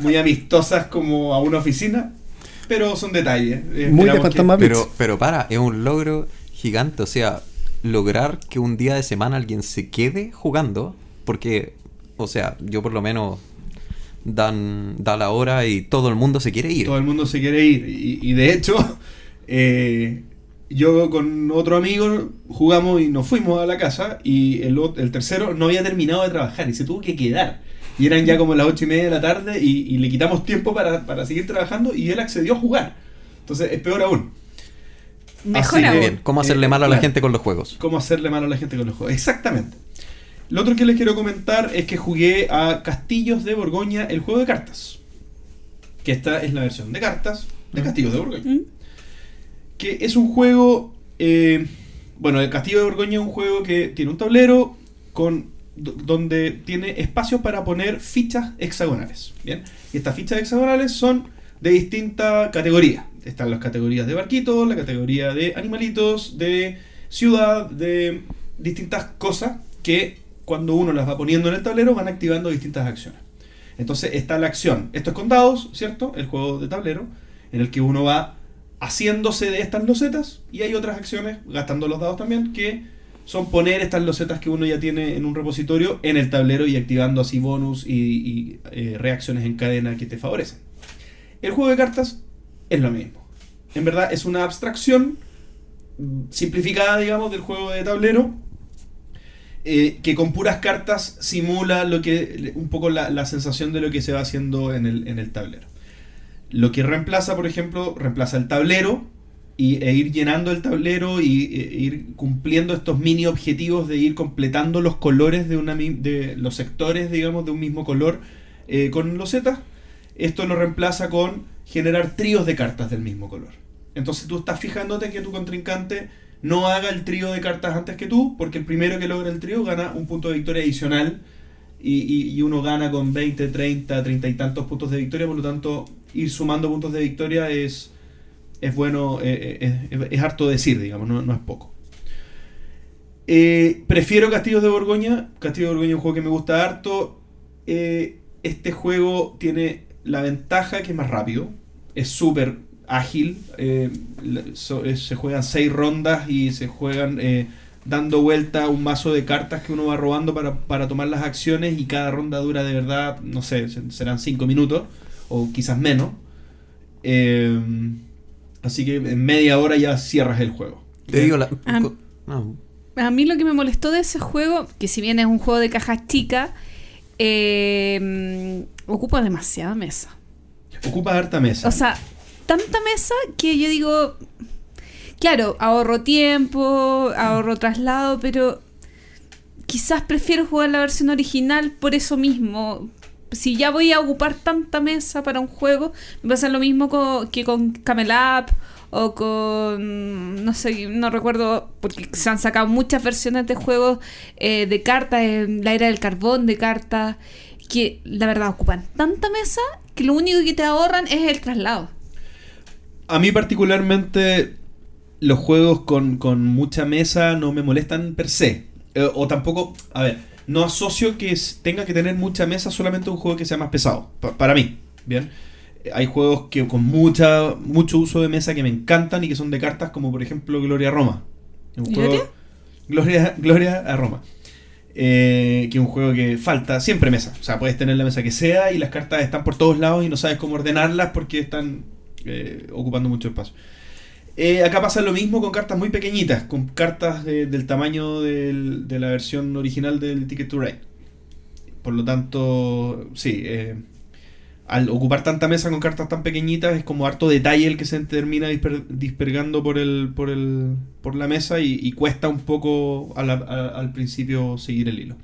muy amistosas como a una oficina. Pero son detalles. Eh, Muy de que- Fantasma Blitz. Pero, pero para, es un logro gigante. O sea, lograr que un día de semana alguien se quede jugando. Porque, o sea, yo por lo menos dan, da la hora y todo el mundo se quiere ir. Todo el mundo se quiere ir. Y, y de hecho, eh, yo con otro amigo jugamos y nos fuimos a la casa. Y el, el tercero no había terminado de trabajar y se tuvo que quedar. Y eran ya como las ocho y media de la tarde y, y le quitamos tiempo para, para seguir trabajando y él accedió a jugar. Entonces es peor aún. Mejor Así aún. que- Bien, ¿cómo hacerle Eh, mal a la claro. gente con los juegos? cómo hacerle mal a la gente con los juegos. Exactamente. Lo otro que les quiero comentar es que jugué a Castillos de Borgoña, el juego de cartas. Que esta es la versión de cartas de Castillos de Borgoña. ¿Mm? Que es un juego. eh, bueno, el Castillo de Borgoña es un juego que tiene un tablero con do- donde tiene espacio para poner fichas hexagonales. Bien. Y estas fichas hexagonales son de distinta categoría. Están las categorías de barquitos, la categoría de animalitos, de ciudad, de distintas cosas que cuando uno las va poniendo en el tablero van activando distintas acciones. Entonces está la acción. Esto es con ¿cierto? El juego de tablero, en el que uno va haciéndose de estas losetas y hay otras acciones, gastando los dados también, que son poner estas losetas que uno ya tiene en un repositorio en el tablero y activando así bonus y, y, eh, reacciones en cadena que te favorecen. El juego de cartas es lo mismo. En verdad es una abstracción mm, simplificada, digamos, del juego de tablero, eh, que con puras cartas simula lo que un poco la, la sensación de lo que se va haciendo en el, en el tablero. Lo que reemplaza, por ejemplo, reemplaza el tablero y, e ir llenando el tablero y e ir cumpliendo estos mini objetivos de ir completando los colores de, una, de los sectores, digamos, de un mismo color eh, con losetas. Esto lo reemplaza con generar tríos de cartas del mismo color. Entonces tú estás fijándote que tu contrincante no haga el trío de cartas antes que tú, porque el primero que logra el trío gana un punto de victoria adicional y, y- uno gana con 20, 30, 30 y tantos puntos de victoria, por lo tanto ir sumando puntos de victoria es, es bueno, eh, eh, es, harto decir, digamos, no, no es poco. Eh, prefiero Castillos de Borgoña. Castillo de Borgoña es un juego que me gusta harto. Este juego tiene la ventaja que es más rápido. Es súper ágil. eh, so- es- se juegan seis rondas y se juegan eh, dando vuelta un mazo de cartas que uno va robando para, para tomar las acciones y cada ronda dura de verdad, no sé, se- serán cinco minutos o quizás menos. Eh, así que en media hora ya cierras el juego. Te digo la... Ah. no, A mí lo que me molestó de ese juego, que si bien es un juego de cajas chicas, eh, ocupa demasiada mesa. Ocupa harta mesa. O sea, tanta mesa que yo digo, claro, ahorro tiempo, ahorro traslado, pero quizás prefiero jugar la versión original por eso mismo. Si ya voy a ocupar tanta mesa para un juego, me pasa lo mismo que con Camel Up o con, no sé, no recuerdo, porque se han sacado muchas versiones de juegos eh, de cartas, en la era del carbón de cartas, que la verdad ocupan tanta mesa que lo único que te ahorran es el traslado. A mí particularmente los juegos con, con mucha mesa no me molestan per se. Eh, o tampoco, a ver, no asocio que tenga que tener mucha mesa solamente un juego que sea más pesado. Pa- para mí, ¿bien? Eh, Hay juegos que con mucha mucho uso de mesa que me encantan y que son de cartas, como por ejemplo Gloria a Roma. Un ¿Gloria? juego- Gloria, Gloria a Roma. Eh, que es un juego que falta siempre mesa. O sea, puedes tener la mesa que sea y las cartas están por todos lados y no sabes cómo ordenarlas porque están eh, ocupando mucho espacio. Eh, acá pasa lo mismo con cartas muy pequeñitas, con cartas de- del tamaño del- de la versión original del Ticket to Ride. Por lo tanto, sí, eh, al ocupar tanta mesa con cartas tan pequeñitas es como harto detalle el que se termina disper- dispergando por la mesa y, cuesta un poco al principio seguir el hilo.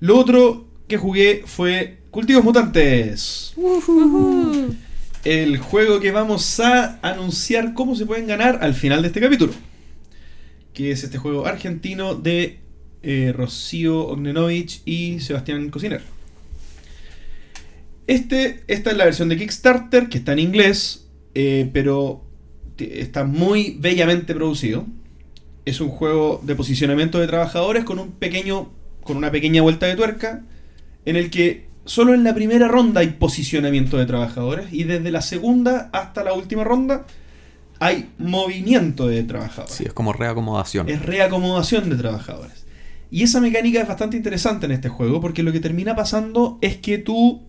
Lo otro que jugué fue Cultivos Mutantes. Ujú. El juego que vamos a anunciar cómo se pueden ganar al final de este capítulo. Que es este juego argentino de eh, Rocío Ognenovich y Sebastián Cociner. Este, esta es la versión de Kickstarter, que está en inglés, eh, pero está muy bellamente producido. Es un juego de posicionamiento de trabajadores con un pequeño. con una pequeña vuelta de tuerca. En el que solo en la primera ronda hay posicionamiento de trabajadores y desde la segunda hasta la última ronda hay movimiento de trabajadores. Sí, es como reacomodación. Es reacomodación de trabajadores. Y esa mecánica es bastante interesante en este juego porque lo que termina pasando es que tú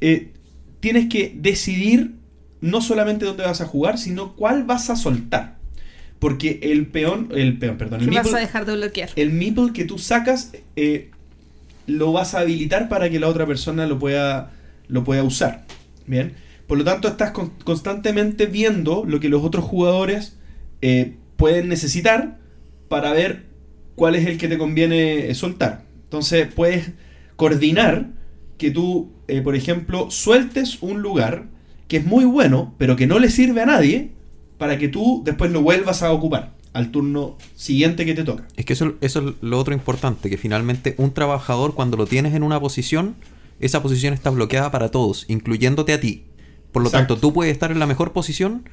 eh, tienes que decidir no solamente dónde vas a jugar, sino cuál vas a soltar. Porque el peón, el peón, perdón, el ¿Qué vas a meeple, dejar de bloquear? el meeple que tú sacas eh, lo vas a habilitar para que la otra persona lo pueda, lo pueda usar. Bien. Por lo tanto, estás con- constantemente viendo lo que los otros jugadores eh, pueden necesitar para ver cuál es el que te conviene eh, soltar. Entonces, puedes coordinar que tú, eh, por ejemplo, sueltes un lugar que es muy bueno, pero que no le sirve a nadie, para que tú después lo vuelvas a ocupar al turno siguiente que te toca. Es que eso, eso es lo otro importante, que finalmente un trabajador cuando lo tienes en una posición, esa posición está bloqueada para todos, incluyéndote a ti. Por lo Exacto. tanto, tú puedes estar en la mejor posición,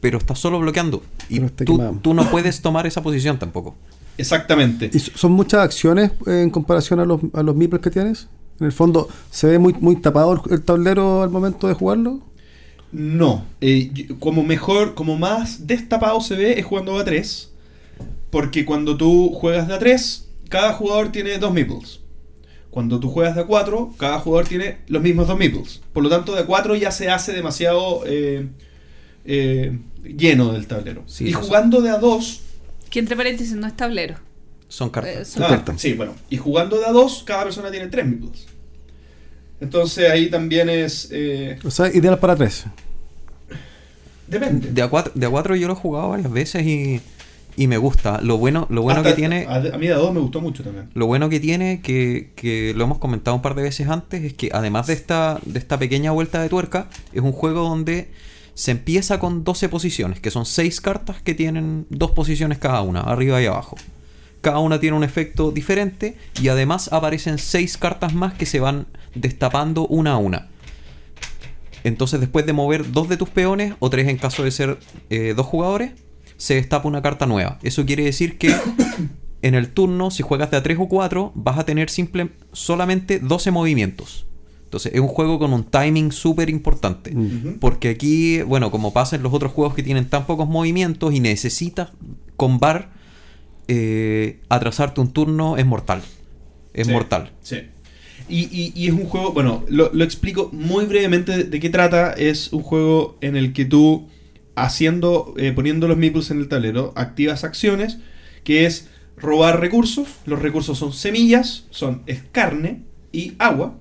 pero estás solo bloqueando. Y tú, no puedes tomar esa posición tampoco. Exactamente. ¿Y so- son muchas acciones eh, en comparación a los, a los meeples que tienes? En el fondo, ¿se ve muy, muy tapado el tablero al momento de jugarlo? No, eh, como mejor, como más destapado se ve es jugando a 3. Porque cuando tú juegas de a 3, cada jugador tiene dos meeples. Cuando tú juegas de a 4, cada jugador tiene los mismos dos meeples. Por lo tanto, de a 4 ya se hace demasiado eh, eh, lleno del tablero. Sí, y jugando de a 2, Que entre paréntesis no es tablero. Son Eh, cartas. son Ah, cartas. Sí, bueno. Y jugando de a 2, cada persona tiene tres meeples. Entonces ahí también es. eh, O sea, ideal para tres. depende. De a, cuatro, de a cuatro yo lo he jugado varias veces y, y me gusta. Lo bueno, lo bueno Hasta- que tiene... A, a mí de a 2 me gustó mucho también. Lo bueno que tiene, que, que lo hemos comentado un par de veces antes, es que además de esta, de esta pequeña vuelta de tuerca, es un juego donde se empieza con 12 posiciones, que son 6 cartas que tienen dos posiciones cada una, arriba y abajo. Cada una tiene un efecto diferente y además aparecen 6 cartas más que se van destapando una a una. Entonces después de mover dos de tus peones, o tres en caso de ser eh, dos jugadores, se destapa una carta nueva. Eso quiere decir que en el turno, si juegas de a 3 o 4, vas a tener simple, solamente 12 movimientos. Entonces es un juego con un timing súper importante. Porque aquí, bueno, como pasa en los otros juegos que tienen tan pocos movimientos y necesitas con bar eh, atrasarte un turno, es mortal. Es Sí, mortal. Sí. Y, es un juego, bueno, lo, explico muy brevemente de, de qué trata. Es un juego en el que tú, haciendo, eh, poniendo los meeples en el tablero, activas acciones, que es robar recursos. Los recursos son semillas, son es carne y agua.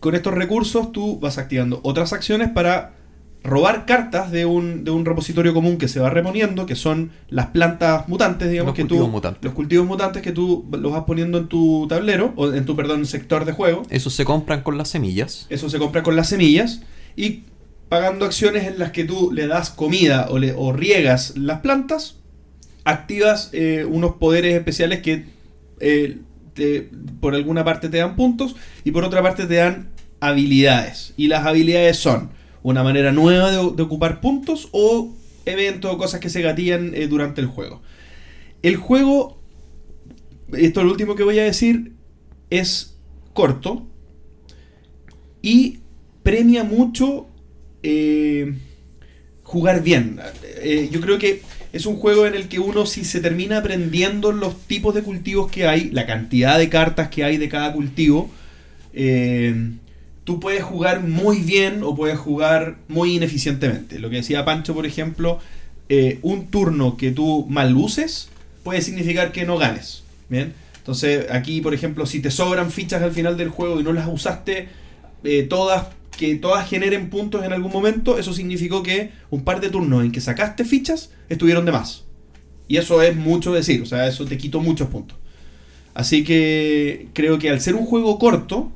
Con estos recursos tú vas activando otras acciones para robar cartas de un, de un repositorio común que se va reponiendo, que son las plantas mutantes, digamos, Los que tú... cultivos mutantes. Los cultivos mutantes que tú los vas poniendo en tu tablero, o en tu, perdón, sector de juego. Esos se compran con las semillas. Eso se compra con las semillas. Y pagando acciones en las que tú le das comida o, le, o riegas las plantas, activas eh, unos poderes especiales que eh, te- por alguna parte te dan puntos y por otra parte te dan habilidades. Y las habilidades son una manera nueva de, ocupar puntos o eventos o cosas que se gatillan eh, durante el juego. El juego, esto es lo último que voy a decir, es corto y premia mucho eh, jugar bien. Eh, yo creo que es un juego en el que uno si se termina aprendiendo los tipos de cultivos que hay, la cantidad de cartas que hay de cada cultivo, eh, tú puedes jugar muy bien o puedes jugar muy ineficientemente. Lo que decía Pancho, por ejemplo, eh, un turno que tú mal uses puede significar que no ganes. Bien. Entonces, aquí, por ejemplo, si te sobran fichas al final del juego y no las usaste eh, todas, que todas generen puntos en algún momento, eso significó que un par de turnos en que sacaste fichas estuvieron de más. Y eso es mucho decir, o sea, eso te quitó muchos puntos. Así que creo que al ser un juego corto,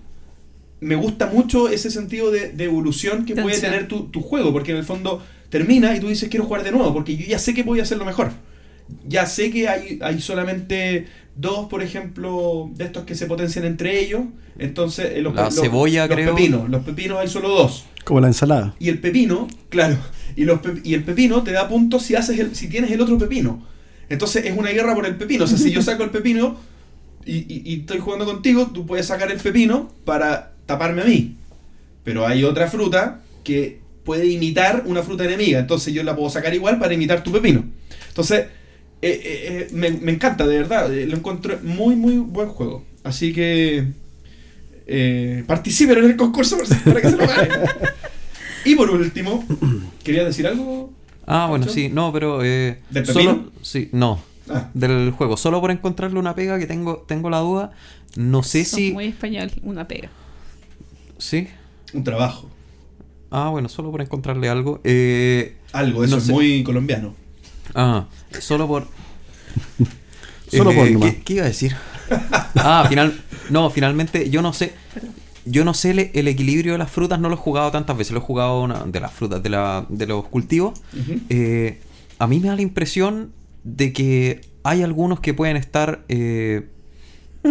me gusta mucho ese sentido de, de evolución que puede tener tu, tu juego, porque en el fondo termina y tú dices quiero jugar de nuevo, porque yo ya sé que voy a hacerlo mejor. Ya sé que hay, hay solamente dos, por ejemplo, de estos que se potencian entre ellos. Entonces, eh, los, La los- cebolla, los creo. pepinos. Los pepinos hay solo dos. Como la ensalada. Y el pepino, claro, y, los pe- y el pepino te da puntos si haces el, si tienes el otro pepino. Entonces es una guerra por el pepino. O sea, si yo saco el pepino, y, y- y estoy jugando contigo, tú puedes sacar el pepino para taparme a mí. Pero hay otra fruta que puede imitar una fruta enemiga. Entonces yo la puedo sacar igual para imitar tu pepino. Entonces, eh, eh, eh, me, me encanta, de verdad. Lo encuentro muy, muy buen juego. Así que eh, participen en el concurso para que se lo ganen. y por último, ¿querías decir algo? Ah, bueno, ¿Pancho? sí, no, pero... Eh, ¿Del solo, pepino? Sí, no. Ah. Del juego. Solo por encontrarle una pega que tengo, tengo la duda. No sé si... muy español, una pega. Sí. Un trabajo. Ah, bueno, solo por encontrarle algo. Eh, Algo, eso No es sé. muy colombiano. ah, solo por... Solo por nomás. ¿qué, qué iba a decir? ah, final... No, finalmente, yo no sé... Yo no sé el, el equilibrio de las frutas, no lo he jugado tantas veces, lo he jugado una- de las frutas, de, la, de los cultivos. Eh, a mí me da la impresión de que hay algunos que pueden estar eh,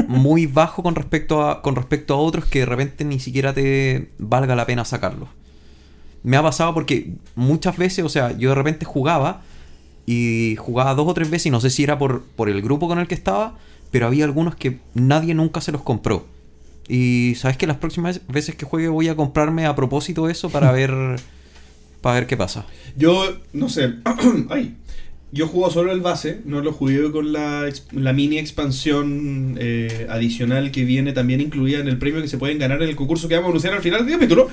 muy bajo con respecto, a, con respecto a otros que de repente ni siquiera te valga la pena sacarlos. Me ha pasado porque muchas veces, o sea, yo de repente jugaba y jugaba dos o tres veces y no sé si era por, por el grupo con el que estaba, pero había algunos que nadie nunca se los compró. Y sabes que las próximas veces que juegue voy a comprarme a propósito eso para ver para ver qué pasa. Yo, no sé. Ay. Yo juego solo el base, no lo jugué con la, la mini expansión eh, adicional que viene también incluida en el premio que se pueden ganar en el concurso que vamos a anunciar al final del capítulo.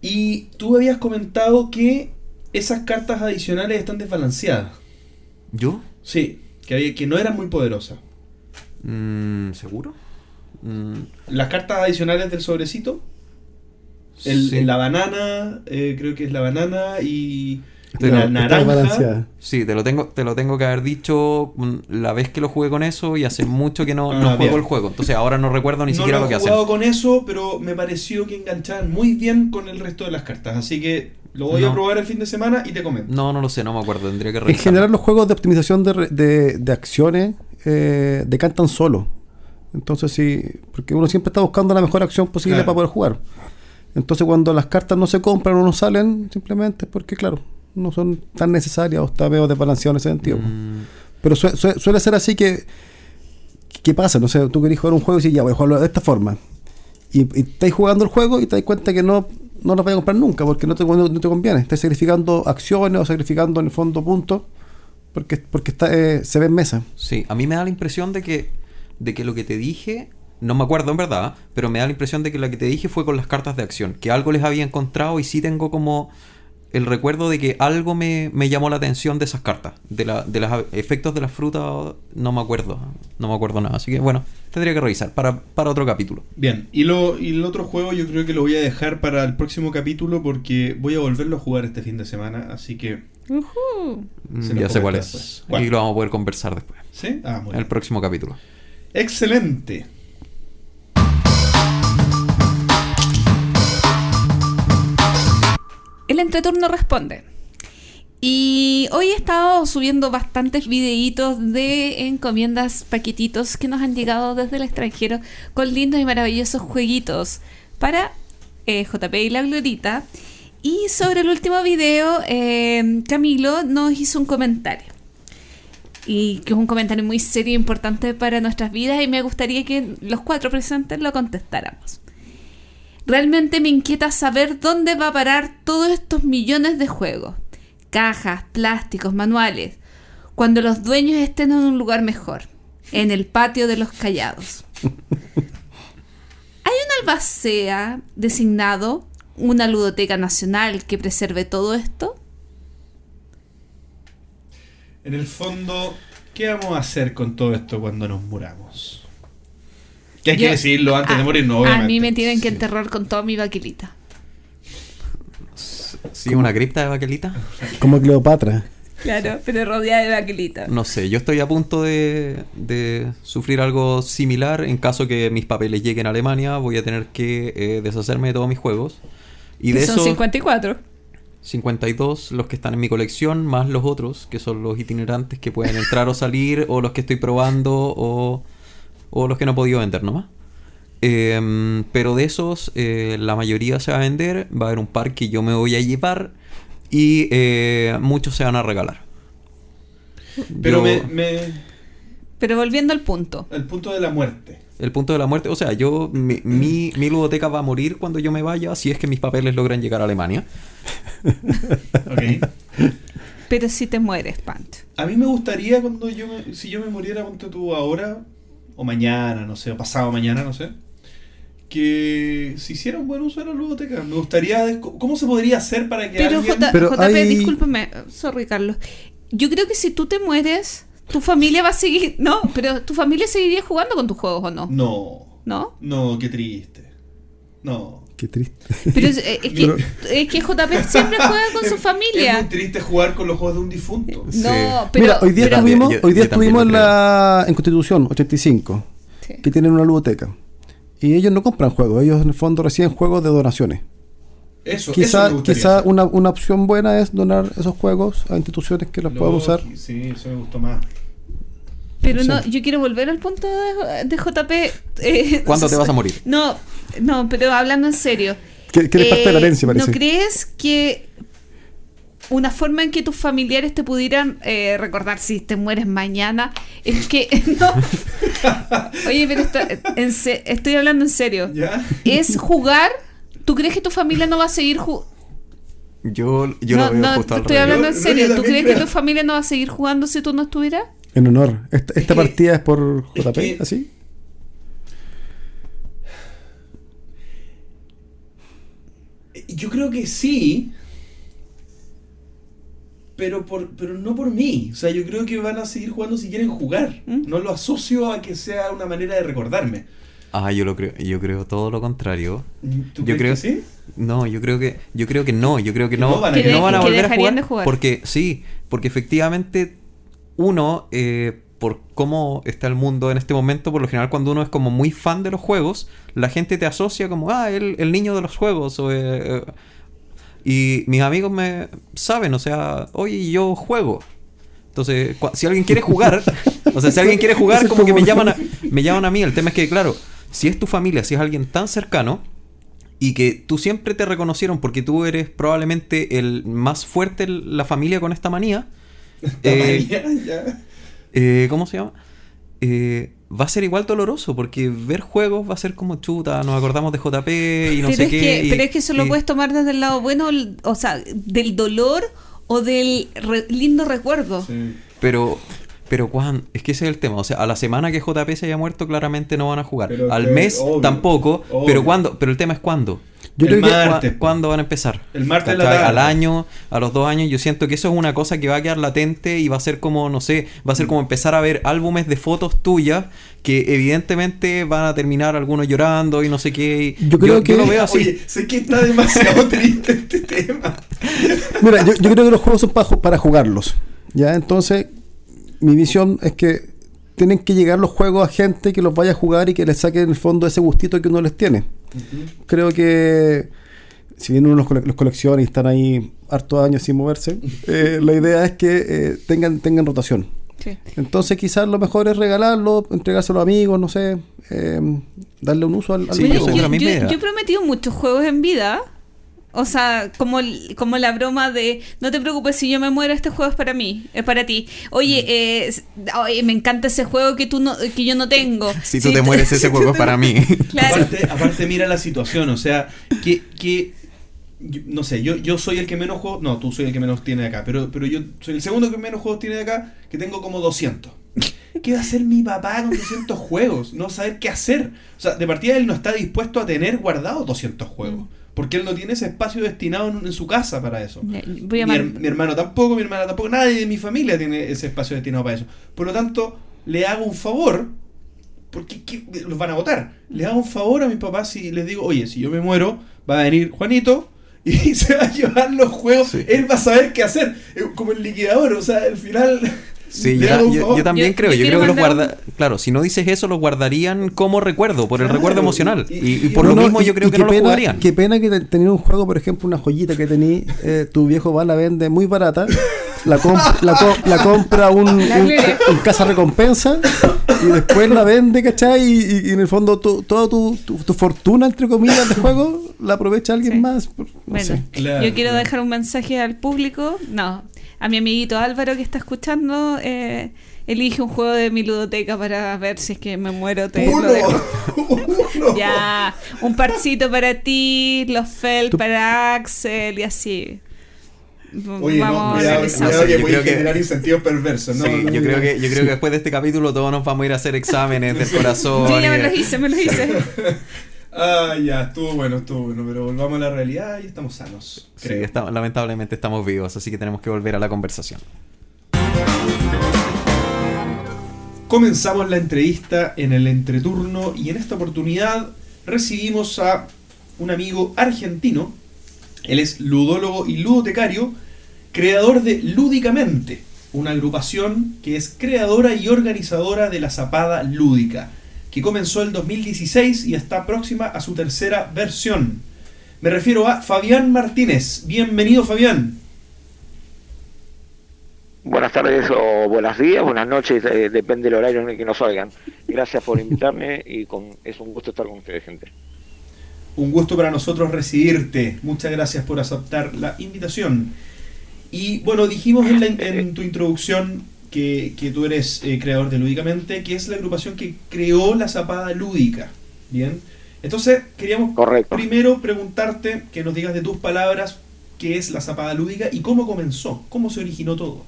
Y tú habías comentado que esas cartas adicionales están desbalanceadas. ¿Yo? Sí, que, había, que no eran muy poderosas. Mm, ¿Seguro? Mm, Las cartas adicionales del sobrecito, el, sí. la banana, eh, creo que es la banana y Pero la está naranja. balanceada. Sí, te lo tengo, te lo tengo que haber dicho la vez que lo jugué con eso y hace mucho que no, Ah, no juego bien. el juego. Entonces ahora no recuerdo ni no siquiera lo lo he que hacen. jugado con eso, pero me pareció que enganchaban muy bien con el resto de las cartas. Así que lo voy a No. probar el fin de semana y te comento. No, no lo sé, no me acuerdo, tendría que En revisar. general los juegos de optimización de, re- de, de acciones eh, decantan solo. Entonces sí, porque uno siempre está buscando la mejor acción posible Claro. para poder jugar. Entonces cuando las cartas no se compran o no salen, simplemente es porque, claro, no son tan necesarias o está medio desbalanceado en ese sentido. pues. Mm, Pero sue- sue- suele ser así que... ¿Qué pasa? No sé, tú querés jugar un juego y dices, ya voy a jugarlo de esta forma. Y, y estáis jugando el juego y te das cuenta que no, no lo vas a comprar nunca porque no te, no, no te conviene. Estás sacrificando acciones o sacrificando en el fondo puntos porque, porque está, eh, se ve en mesa. sí, a mí me da la impresión de que, de que lo que te dije, no me acuerdo en verdad, pero me da la impresión de que lo que te dije fue con las cartas de acción, que algo les había encontrado y sí tengo como el recuerdo de que algo me, me llamó la atención de esas cartas, de, la, de los efectos de las frutas, no me acuerdo, no me acuerdo nada, así que bueno, tendría que revisar para, para otro capítulo. Bien, y, lo, y el otro juego yo creo que lo voy a dejar para el próximo capítulo porque voy a volverlo a jugar este fin de semana. Así que, lo ya sé cuál es. Y lo vamos a poder conversar después. ¿sí? Ah, muy En el próximo capítulo. Excelente. El entreturno responde. Y hoy he estado subiendo bastantes videitos de encomiendas, paquetitos que nos han llegado desde el extranjero con lindos y maravillosos jueguitos para eh, JP y la Glorita. Y sobre el último video, eh, Camilo nos hizo un comentario. Y que es un comentario muy serio e importante para nuestras vidas y me gustaría que los cuatro presentes lo contestáramos. Realmente me inquieta saber dónde va a parar todos estos millones de juegos. Cajas, plásticos, manuales. Cuando los dueños estén en un lugar mejor. En el patio de los callados. ¿Hay un albacea designado, una ludoteca nacional que preserve todo esto? En el fondo, ¿qué vamos a hacer con todo esto cuando nos muramos? Que hay que decirlo antes de a- morirnos, A obviamente. mí me tienen que Sí. enterrar con toda mi vaquilita. Sí, una cripta de baquelita. Como Cleopatra. Claro, pero rodeada de vaquilita. No sé, yo estoy a punto de, de sufrir algo similar en caso que mis papeles lleguen a Alemania. Voy a tener que eh, deshacerme de todos mis juegos. Y de son esos 54. 52, los que están en mi colección, más los otros, que son los itinerantes que pueden entrar o salir, o los que estoy probando, o, o los que no he podido vender nomás. Em, pero de esos, eh, la mayoría se va a vender, va a haber un par que yo me voy a llevar y eh, muchos se van a regalar. Pero Yo- me, me, Pero volviendo al punto. El punto de la muerte. El punto de la muerte, o sea, yo mi, mi, mi ludoteca va a morir cuando yo me vaya si es que mis papeles logran llegar a Alemania. Ok. Pero si te mueres, Pancho. A mí me gustaría cuando yo me, si yo me muriera, ponte tú ahora, o mañana, no sé, o pasado mañana, no sé, que se hiciera un buen uso de la ludoteca. Me gustaría, ¿cómo se podría hacer para que Pero, alguien... J- Pero JP, hay- discúlpeme, sorry Carlos. Yo creo que si tú te mueres, tu familia va a seguir, no, pero tu familia seguiría jugando con tus juegos o no, No, ¿no? no, qué triste. No. Qué triste. Pero es, es que, es que JP siempre juega con su Es familia. muy triste jugar con los juegos de un difunto. Sí. No, pero Mira, hoy día pero- estuvimos, yo- hoy día estuvimos en, la, en Constitución 85, Sí. que tienen una ludoteca. Y ellos no compran juegos, ellos en el fondo reciben juegos de donaciones. Eso, Quizá, eso quizá una, una opción buena es donar esos juegos a instituciones que los puedan usar. Sí, eso me gustó más. Pero no, yo quiero volver al punto de, de JP. eh, ¿Cuándo te vas a morir? No, no, pero hablando en serio. Que, que eres parte de la herencia, parece. ¿No crees que una forma en que tus familiares te pudieran eh, recordar si te mueres mañana es que no? Oye, pero está- en se- estoy hablando en serio. ¿Ya? Es jugar. ¿Tú crees que tu familia no va a seguir jugando? Yo, yo no, lo veo no, justo al estoy revés. hablando en serio. yo ¿Tú crees que tu familia no va a seguir jugando si tú no estuvieras? En honor. Esta, partida es por es JP, que- ¿así? Yo creo que sí. Pero, por, pero no por mí. O sea, yo creo que van a seguir jugando si quieren jugar. ¿Mm? No lo asocio a que sea una manera de recordarme. Ah, yo lo creo, yo creo todo lo contrario. ¿Tú Yo crees creo- que sí? No, yo creo que, yo creo que no, yo creo que Que no, no van a que querer- no van a que volver a jugar, de jugar. porque sí, porque efectivamente uno eh, por cómo está el mundo en este momento, por lo general cuando uno es como muy fan de los juegos, la gente te asocia como ah el, el niño de los juegos o, eh, eh, y mis amigos me saben, o sea, oye yo juego. Entonces, si alguien quiere jugar, o sea, si alguien quiere jugar, como que me llaman a, me llaman a mí. El tema es que, claro, si es tu familia, si es alguien tan cercano, y que tú siempre te reconocieron porque tú eres probablemente el más fuerte en la familia con esta manía. Eh, Ya, ya. eh, ¿Cómo se llama? Eh, va a ser igual doloroso porque ver juegos va a ser como chuta, nos acordamos de JP y no pero, sé es qué. que, y- pero es que eso lo puedes tomar desde el lado bueno, o sea, del dolor o del re- lindo recuerdo. Sí. Pero, pero Juan, es que ese es el tema. O sea, a la semana que JP se haya muerto, claramente no van a jugar. Pero Al mes obvio, tampoco. obvio. Pero cuándo, pero el tema es cuándo. Yo El creo que mar- ¿Cuá- Martes. ¿Cuándo van a empezar? El martes en la tarde. Al año, a los dos años. Yo siento que eso es una cosa que va a quedar latente y va a ser como, no sé, va a ser como empezar a ver álbumes de fotos tuyas que evidentemente van a terminar algunos llorando y no sé qué. Yo creo que- lo veo así. Oye, sé que está demasiado triste este tema. Mira, yo, yo creo que los juegos son para, para jugarlos. ¿ya? Entonces, mi visión es que tienen que llegar los juegos a gente que los vaya a jugar y que les saque en el fondo ese gustito que uno les tiene. Creo que si bien uno los, cole- los colecciona y están ahí hartos años sin moverse, eh, la idea es que eh, tengan, tengan rotación. Sí. Entonces quizás lo mejor es regalarlo, entregárselo a amigos, no sé, eh, darle un uso al, al Sí, yo yo, yo- yo he prometido muchos juegos en vida. O sea, como, el- como la broma de no te preocupes si yo me muero, este juego es para mí, es para ti. Oye, Mm. eh, oye, me encanta ese juego que tú no, que yo no tengo. Si tú te mueres, ese juego es para mí. Claro. Aparte, aparte, mira la situación, o sea, que, que yo- no sé, yo, yo soy el que menos juegos, no, tú soy el que menos tiene de acá, pero, pero yo soy el segundo que menos juegos tiene de acá, que tengo como 200. ¿Qué va a hacer mi papá con 200 juegos? No saber qué hacer. O sea, de partida él no está dispuesto a tener guardados 200 juegos, porque él no tiene ese espacio destinado en, en su casa para eso. Voy a Mi, llamar- her- mi hermano tampoco, mi hermana tampoco, nadie de mi familia tiene ese espacio destinado para eso. Por lo tanto, le hago un favor, porque ¿qué? los van a votar. Le hago un favor a mis papás si les digo, oye, si yo me muero, va a venir Juanito y se va a llevar los juegos. Sí. Él va a saber qué hacer, eh, como el liquidador, o sea, al final. Sí, yo, también Yo- creo. yo creo que los guarda. Claro, si no dices eso, los guardarían como recuerdo, por el Claro, recuerdo emocional. y- Y, y y- por No, lo mismo y- yo creo que no lo pena, jugarían. Qué pena que te- tener un juego, por ejemplo, una joyita que tení, eh, tu viejo va, la vende muy barata, la, comp- la, co- la compra un, un, casa recompensa y después la vende, ¿cachai? Y, y- y en el fondo tu- toda tu, tu- tu fortuna, entre comillas, de juego, la aprovecha alguien Sí. más. No Bueno, sé. Claro. yo quiero dejar un mensaje al público, no, a mi amiguito Álvaro que está escuchando, eh, Elige un juego de mi ludoteca para ver si es que me muero. Te Uno. lo dejo. Uno. Ya, un parcito para ti, los Fel para Axel y así. Oye, no, Vamos cuidado, realizando. cuidado que puede que- generar incentivos perversos. No, Sí, no, no, yo, no. creo que, yo creo que después de este capítulo todos nos vamos a ir a hacer exámenes del corazón. Yo ya me los hice, me los hice. Ah, ya, estuvo bueno, estuvo bueno, pero volvamos a la realidad y estamos sanos, Sí, está- lamentablemente estamos vivos, así que tenemos que volver a la conversación. Comenzamos la entrevista en el entreturno y en esta oportunidad recibimos a un amigo argentino. Él es ludólogo y ludotecario, creador de Lúdicamente, una agrupación que es creadora y organizadora de la Zapada Lúdica, que comenzó el 2016 y está próxima a su tercera versión. Me refiero a Fabián Martínez. Bienvenido Fabián. Buenas tardes o buenos días, buenas noches, eh, depende del horario en el que nos oigan. Gracias por invitarme y con, es un gusto estar con ustedes, gente. Un gusto para nosotros recibirte. Muchas gracias por aceptar la invitación. Y bueno, dijimos en, la- en tu introducción que, que tú eres eh, creador de Lúdicamente, que es la agrupación que creó la Zapada Lúdica. Bien. Entonces, queríamos Correcto. primero preguntarte que nos digas de tus palabras qué es la Zapada Lúdica y cómo comenzó, cómo se originó todo.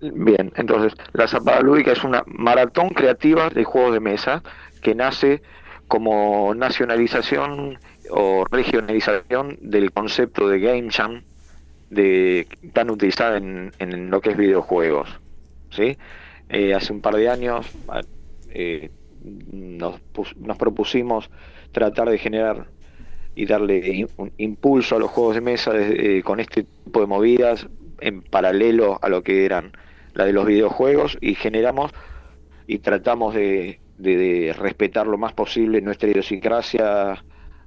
Bien, entonces, la Zapada Lúdica es una maratón creativa de juegos de mesa que nace como nacionalización o regionalización del concepto de Game Jam de, tan utilizada en, en lo que es videojuegos. ¿Sí? Eh, hace un par de años eh, nos, nos propusimos tratar de generar y darle impulso a los juegos de mesa eh, con este tipo de movidas en paralelo a lo que eran la de los videojuegos y generamos y tratamos de respetar lo más posible nuestra idiosincrasia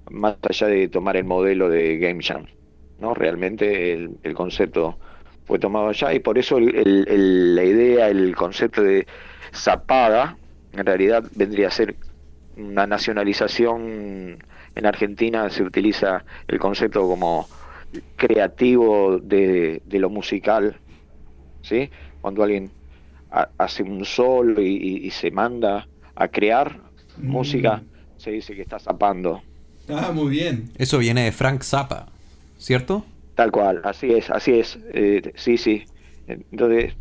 más allá de tomar el modelo de Game Jam. ¿no? Realmente el, el concepto fue tomado allá y por eso el- el- el- la idea, el concepto de zapada, en realidad vendría a ser una nacionalización. En Argentina se utiliza el concepto como creativo de, de lo musical, ¿sí? Cuando alguien ha- hace un solo y, y- y se manda a crear Mm. música, se dice que está zapando. Ah, muy bien. Eso viene de Frank Zappa, ¿cierto? Tal cual, así es, así es. eh, sí, sí. Entonces,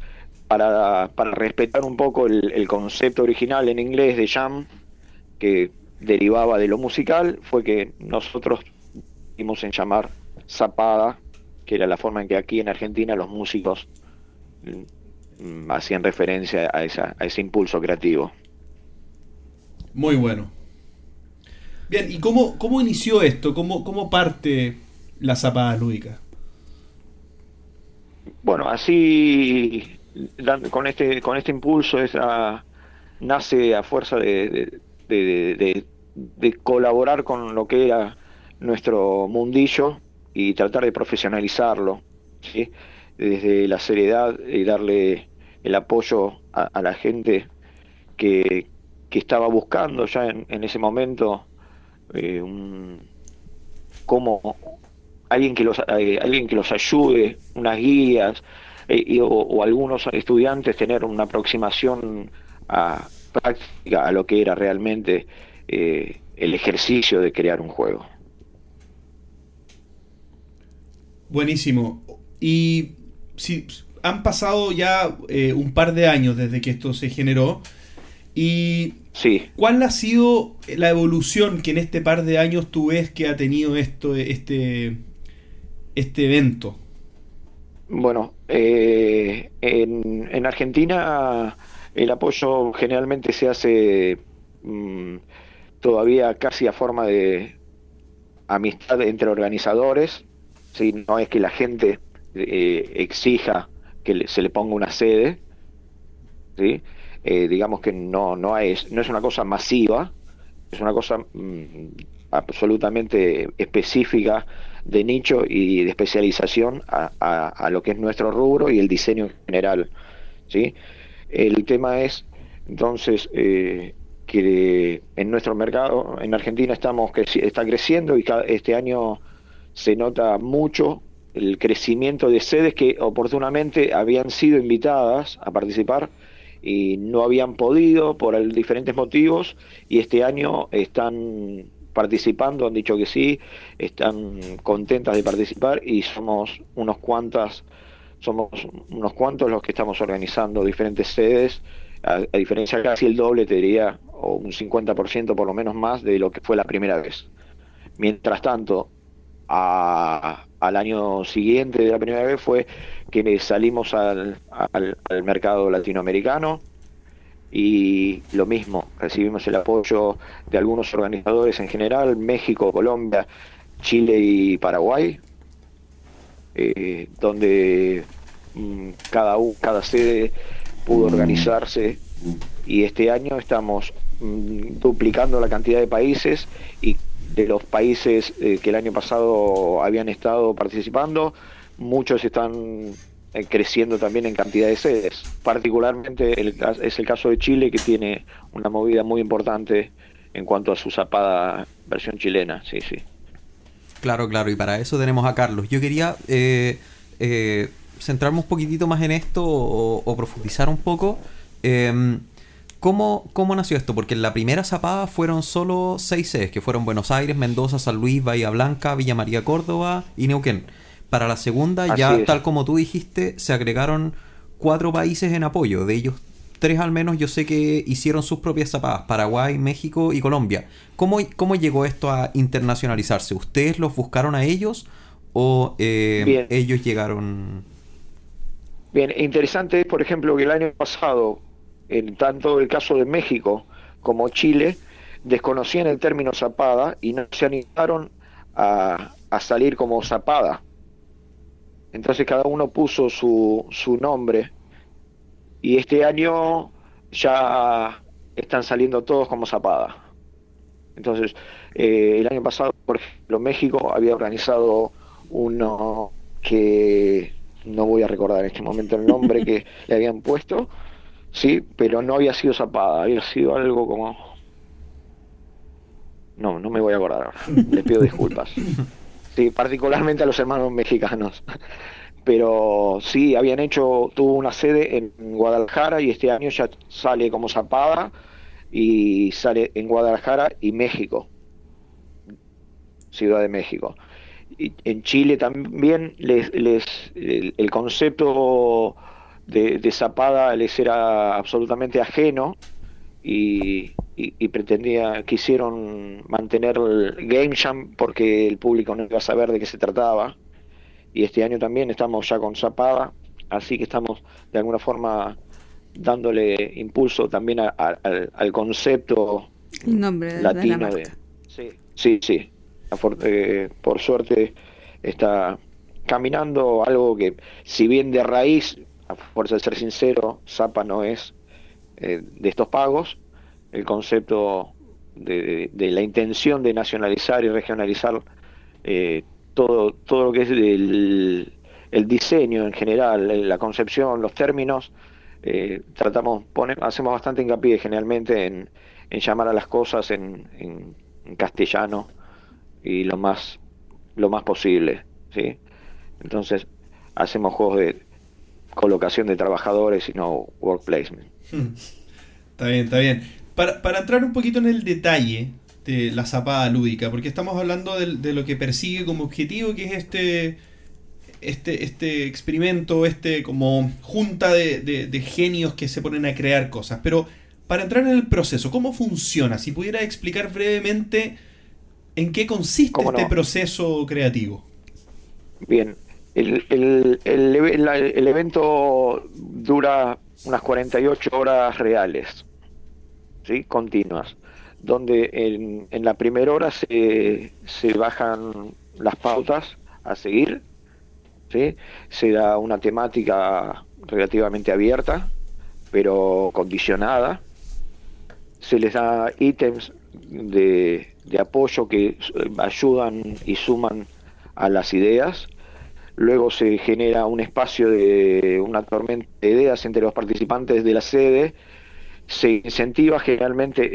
para, para respetar un poco el, el concepto original en inglés de jam, que derivaba de lo musical, fue que nosotros dimos en llamar zapada, que era la forma en que aquí en Argentina los músicos mm, hacían referencia a, esa, a ese impulso creativo. Muy bueno. Bien, ¿y cómo, cómo inició esto? ¿Cómo, cómo parte la Zapada Lúdica? Bueno, así con este con este impulso esa, nace a fuerza de, de- de- de- colaborar con lo que era nuestro mundillo y tratar de profesionalizarlo, desde la seriedad y darle el apoyo a, la gente que, que estaba buscando ya en, en ese momento eh, un, cómo alguien que los eh, alguien que los ayude, unas guías eh, y- o, o algunos estudiantes tener una aproximación a, práctica a lo que era realmente eh, el ejercicio de crear un juego. Buenísimo. Y si han pasado ya un par de años desde que esto se generó. ¿Y Sí, cuál ha sido la evolución que en este par de años tú ves que ha tenido esto, este, este evento? Bueno, eh, en, en Argentina el apoyo generalmente se hace mm, todavía casi a forma de amistad entre organizadores, ¿sí? no es que la gente eh, exija que se le ponga una sede. Eh, digamos que no, no, es, no es una cosa masiva, es una cosa mm, absolutamente específica de nicho y de especialización a, a- lo que es nuestro rubro y el diseño en general. ¿sí? El tema es, entonces, eh, que en nuestro mercado, en Argentina estamos está creciendo y cada- este año se nota mucho el crecimiento de sedes que oportunamente habían sido invitadas a participar y no habían podido por diferentes motivos y este año están participando, han dicho que sí, están contentas de participar y somos unos cuantas, somos unos cuantos los que estamos organizando diferentes sedes, a, a diferencia casi el doble te diría, o un 50% por lo menos más de lo que fue la primera vez. Mientras tanto, al año siguiente de la primera vez fue que salimos al, al- al mercado latinoamericano y lo mismo, recibimos el apoyo de algunos organizadores en general, México, Colombia, Chile y Paraguay, eh, donde mm, cada, cada sede pudo organizarse. Y este año estamos mm, duplicando la cantidad de países y de los países eh, que el año pasado habían estado participando, muchos están creciendo también en cantidad de sedes. Particularmente es el caso de Chile que tiene una movida muy importante en cuanto a su zapada versión chilena, sí, sí. Claro, claro, y para eso tenemos a Carlos. Yo quería eh, eh, centrarme un poquitito más en esto o, o profundizar un poco. Em, ¿cómo, ¿Cómo nació esto? Porque en la primera zapada fueron solo seis sedes, que fueron Buenos Aires, Mendoza, San Luis, Bahía Blanca, Villa María, Córdoba y Neuquén. Para la segunda, ya es. tal como tú dijiste, se agregaron cuatro países en apoyo. De ellos, tres al menos, yo sé que hicieron sus propias zapadas. Paraguay, México y Colombia. ¿Cómo, cómo llegó esto a internacionalizarse? ¿Ustedes los buscaron a ellos o eh, ellos llegaron...? Bien, interesante es, por ejemplo, que el año pasado, en tanto el caso de México como Chile, desconocían el término zapada y no se animaron a, a salir como zapada. Entonces cada uno puso su, su nombre y este año ya están saliendo todos como zapada. Entonces, eh, el año pasado, por ejemplo, México había organizado uno que no voy a recordar en este momento el nombre que le habían puesto, sí, pero no había sido zapada, había sido algo como... No, no me voy a acordar ahora, les pido disculpas. Sí, particularmente a los hermanos mexicanos. Pero sí, habían hecho, tuvo una sede en Guadalajara y este año ya sale como zapada y sale en Guadalajara y México, Ciudad de México. Y en Chile también les, les el, concepto de, de zapada les era absolutamente ajeno y, y- y pretendía, quisieron mantener el Game Jam porque el público no iba a saber de qué se trataba. Y este año también estamos ya con zapada, así que estamos de alguna forma dándole impulso también a- a- al, al concepto El nombre de la latino de sí sí sí Afor- eh, por suerte está caminando algo que si bien de raíz a fuerza de ser sincero Zapa no es eh, de estos pagos el concepto de, de- la intención de nacionalizar y regionalizar eh, todo todo lo que es el, el diseño en general la concepción los términos eh, tratamos, pone- hacemos bastante hincapié generalmente en, en llamar a las cosas en, en- en castellano y lo más, lo más posible, ¿sí? Entonces, hacemos juegos de colocación de trabajadores y no work placement. Está bien, está bien. Para, para entrar un poquito en el detalle de la zapada lúdica, porque estamos hablando del- de, lo que persigue como objetivo, que es este, este, este experimento, este como junta de, de- de genios que se ponen a crear cosas. Pero para entrar en el proceso, ¿cómo funciona? Si pudiera explicar brevemente en qué consiste ¿Cómo este proceso creativo. Bien, el, el, el, eve- la- el evento dura unas 48 horas reales, ¿sí? Continuas, donde en, en la primera hora se, se bajan las pautas a seguir, ¿sí? Se da una temática relativamente abierta, pero condicionada. Se les da ítems de, de apoyo que ayudan y suman a las ideas. Luego se genera un espacio de una tormenta de ideas entre los participantes de la sede. Se incentiva generalmente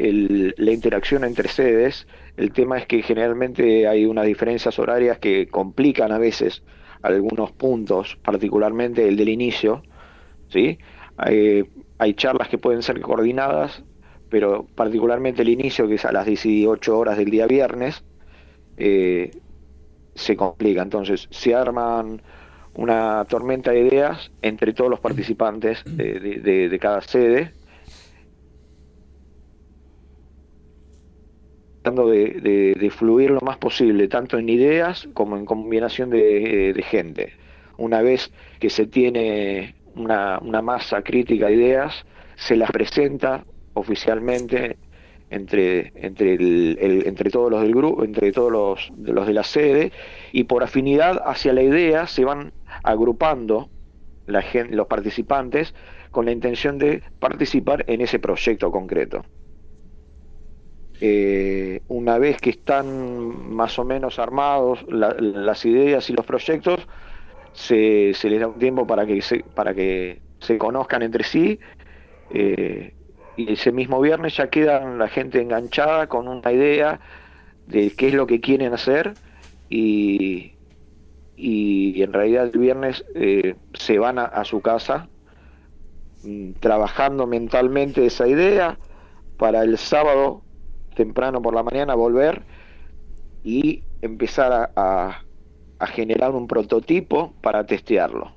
la interacción entre sedes. El tema es que generalmente hay unas diferencias horarias que complican a veces algunos puntos, particularmente el del inicio. ¿sí? Eh, hay charlas que pueden ser coordinadas, pero particularmente el inicio, que es a las 18 horas del día viernes, eh, se complica. Entonces, se arman una tormenta de ideas entre todos los participantes de, de- de cada sede, tratando de, fluir lo más posible, tanto en ideas como en combinación de, de gente. Una vez que se tiene una, una masa crítica de ideas, se las presenta oficialmente entre, entre, entre todos los del grupo, entre todos los, los de la sede, y por afinidad hacia la idea se van agrupando los participantes con la intención de participar en ese proyecto concreto. Eh, una vez que están más o menos armados la- las ideas y los proyectos, se, se les da un tiempo para que se, para que se conozcan entre sí eh, y ese mismo viernes ya quedan la gente enganchada con una idea de qué es lo que quieren hacer y, y en realidad el viernes eh, se van a, su casa mm, trabajando mentalmente esa idea para el sábado temprano por la mañana volver y empezar a- a generar un prototipo para testearlo.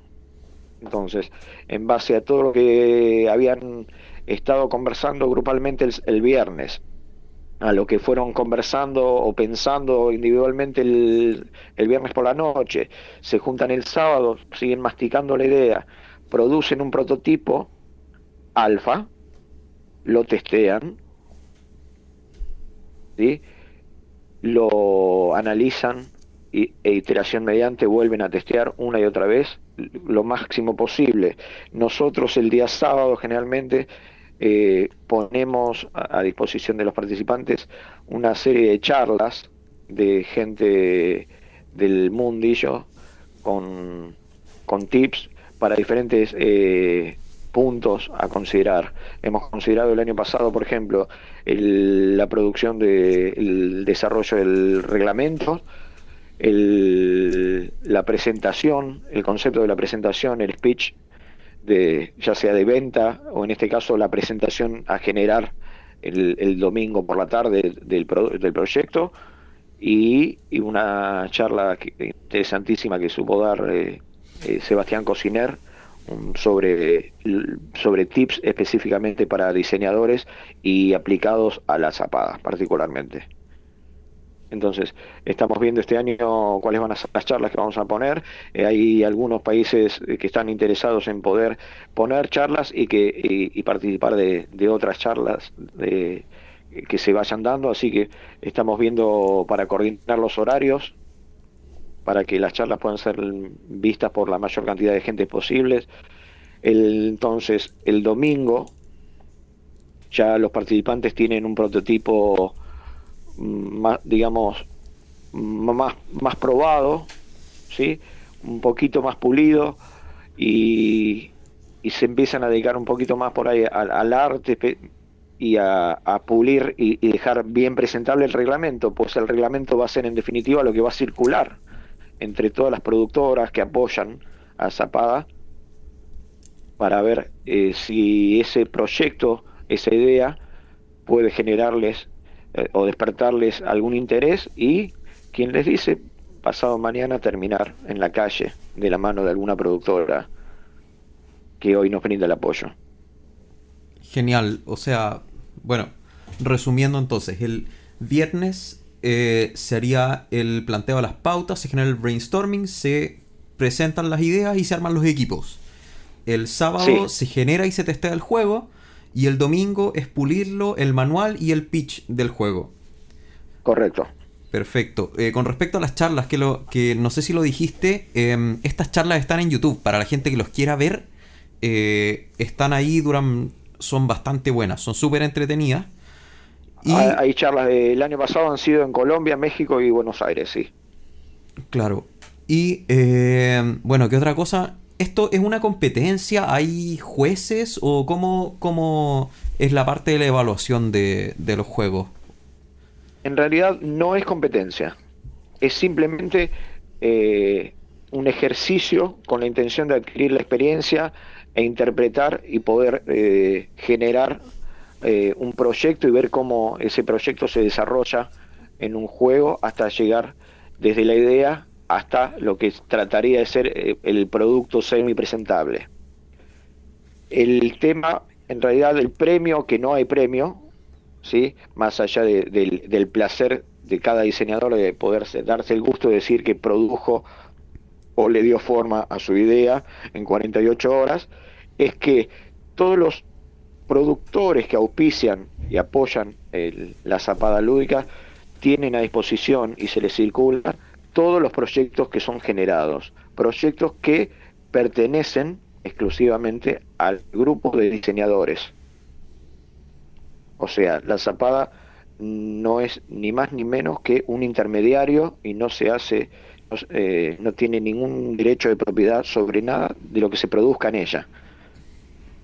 Entonces, en base a todo lo que habían estado conversando grupalmente el, viernes, a lo que fueron conversando o pensando individualmente el, el viernes por la noche, se juntan el sábado, siguen masticando la idea, producen un prototipo alfa, lo testean, ¿sí? lo analizan e iteración mediante vuelven a testear una y otra vez lo máximo posible. Nosotros el día sábado generalmente eh, ponemos a, disposición de los participantes una serie de charlas de gente del mundillo con, con tips para diferentes eh, puntos a considerar. Hemos considerado el año pasado, por ejemplo, la producción del desarrollo del reglamento, la presentación, el concepto de la presentación, el speech, de, ya sea de venta o en este caso la presentación a generar el, el domingo por la tarde del, pro- del proyecto y, una charla interesantísima que supo dar eh, eh, Sebastián Cociner um, sobre, sobre tips específicamente para diseñadores y aplicados a las zapadas particularmente. Entonces, estamos viendo este año cuáles van a ser las charlas que vamos a poner. Eh, hay algunos países eh, que están interesados en poder poner charlas y que y, participar de, otras charlas de, que se vayan dando. Así que estamos viendo para coordinar los horarios para que las charlas puedan ser vistas por la mayor cantidad de gente posibles. El- entonces, el domingo ya los participantes tienen un prototipo más, digamos, más, más probado, ¿sí? un poquito más pulido y, y se empiezan a dedicar un poquito más por ahí al, arte y a, pulir y, y dejar bien presentable el reglamento, pues el reglamento va a ser en definitiva lo que va a circular entre todas las productoras que apoyan a Zapada para ver eh, si ese proyecto, esa idea, puede generarles eh, o despertarles algún interés y, quien les dice, pasado mañana terminar en la calle de la mano de alguna productora que hoy nos brinda el apoyo. Genial, o sea, bueno, resumiendo entonces, el viernes eh, se haría el planteo de las pautas, se genera el brainstorming, se presentan las ideas y se arman los equipos. El sábado Sí. se genera y se testea el juego y el domingo es pulirlo, el manual y el pitch del juego. Correcto. Perfecto. Eh, con respecto a las charlas, que, lo, que no sé si lo dijiste, em, estas charlas están en YouTube. Para la gente que los quiera ver, eh, están ahí, duran, son bastante buenas, son súper entretenidas. Y, Hay, hay charlas del año pasado, han sido en Colombia, México y Buenos Aires, sí. claro. Y, eh, bueno, ¿qué otra cosa? ¿Esto es una competencia? ¿Hay jueces? ¿O cómo, cómo es la parte de la evaluación de, de los juegos? En realidad no es competencia, es simplemente eh, un ejercicio con la intención de adquirir la experiencia e interpretar y poder eh, generar eh, un proyecto y ver cómo ese proyecto se desarrolla en un juego hasta llegar desde la idea hasta lo que trataría de ser eh, el producto semi presentable. El tema, en realidad, del premio, que no hay premio, ¿sí? más allá del, del placer de cada diseñador de poder darse el gusto de decir que produjo o le dio forma a su idea en 48 horas, es que todos los productores que auspician y apoyan la zapada lúdica tienen a disposición y se les circula todos los proyectos que son generados, proyectos que pertenecen exclusivamente al grupo de diseñadores. O sea, la zapada no es ni más ni menos que un intermediario y no se hace, no, eh, no tiene ningún derecho de propiedad sobre nada de lo que se produzca en ella.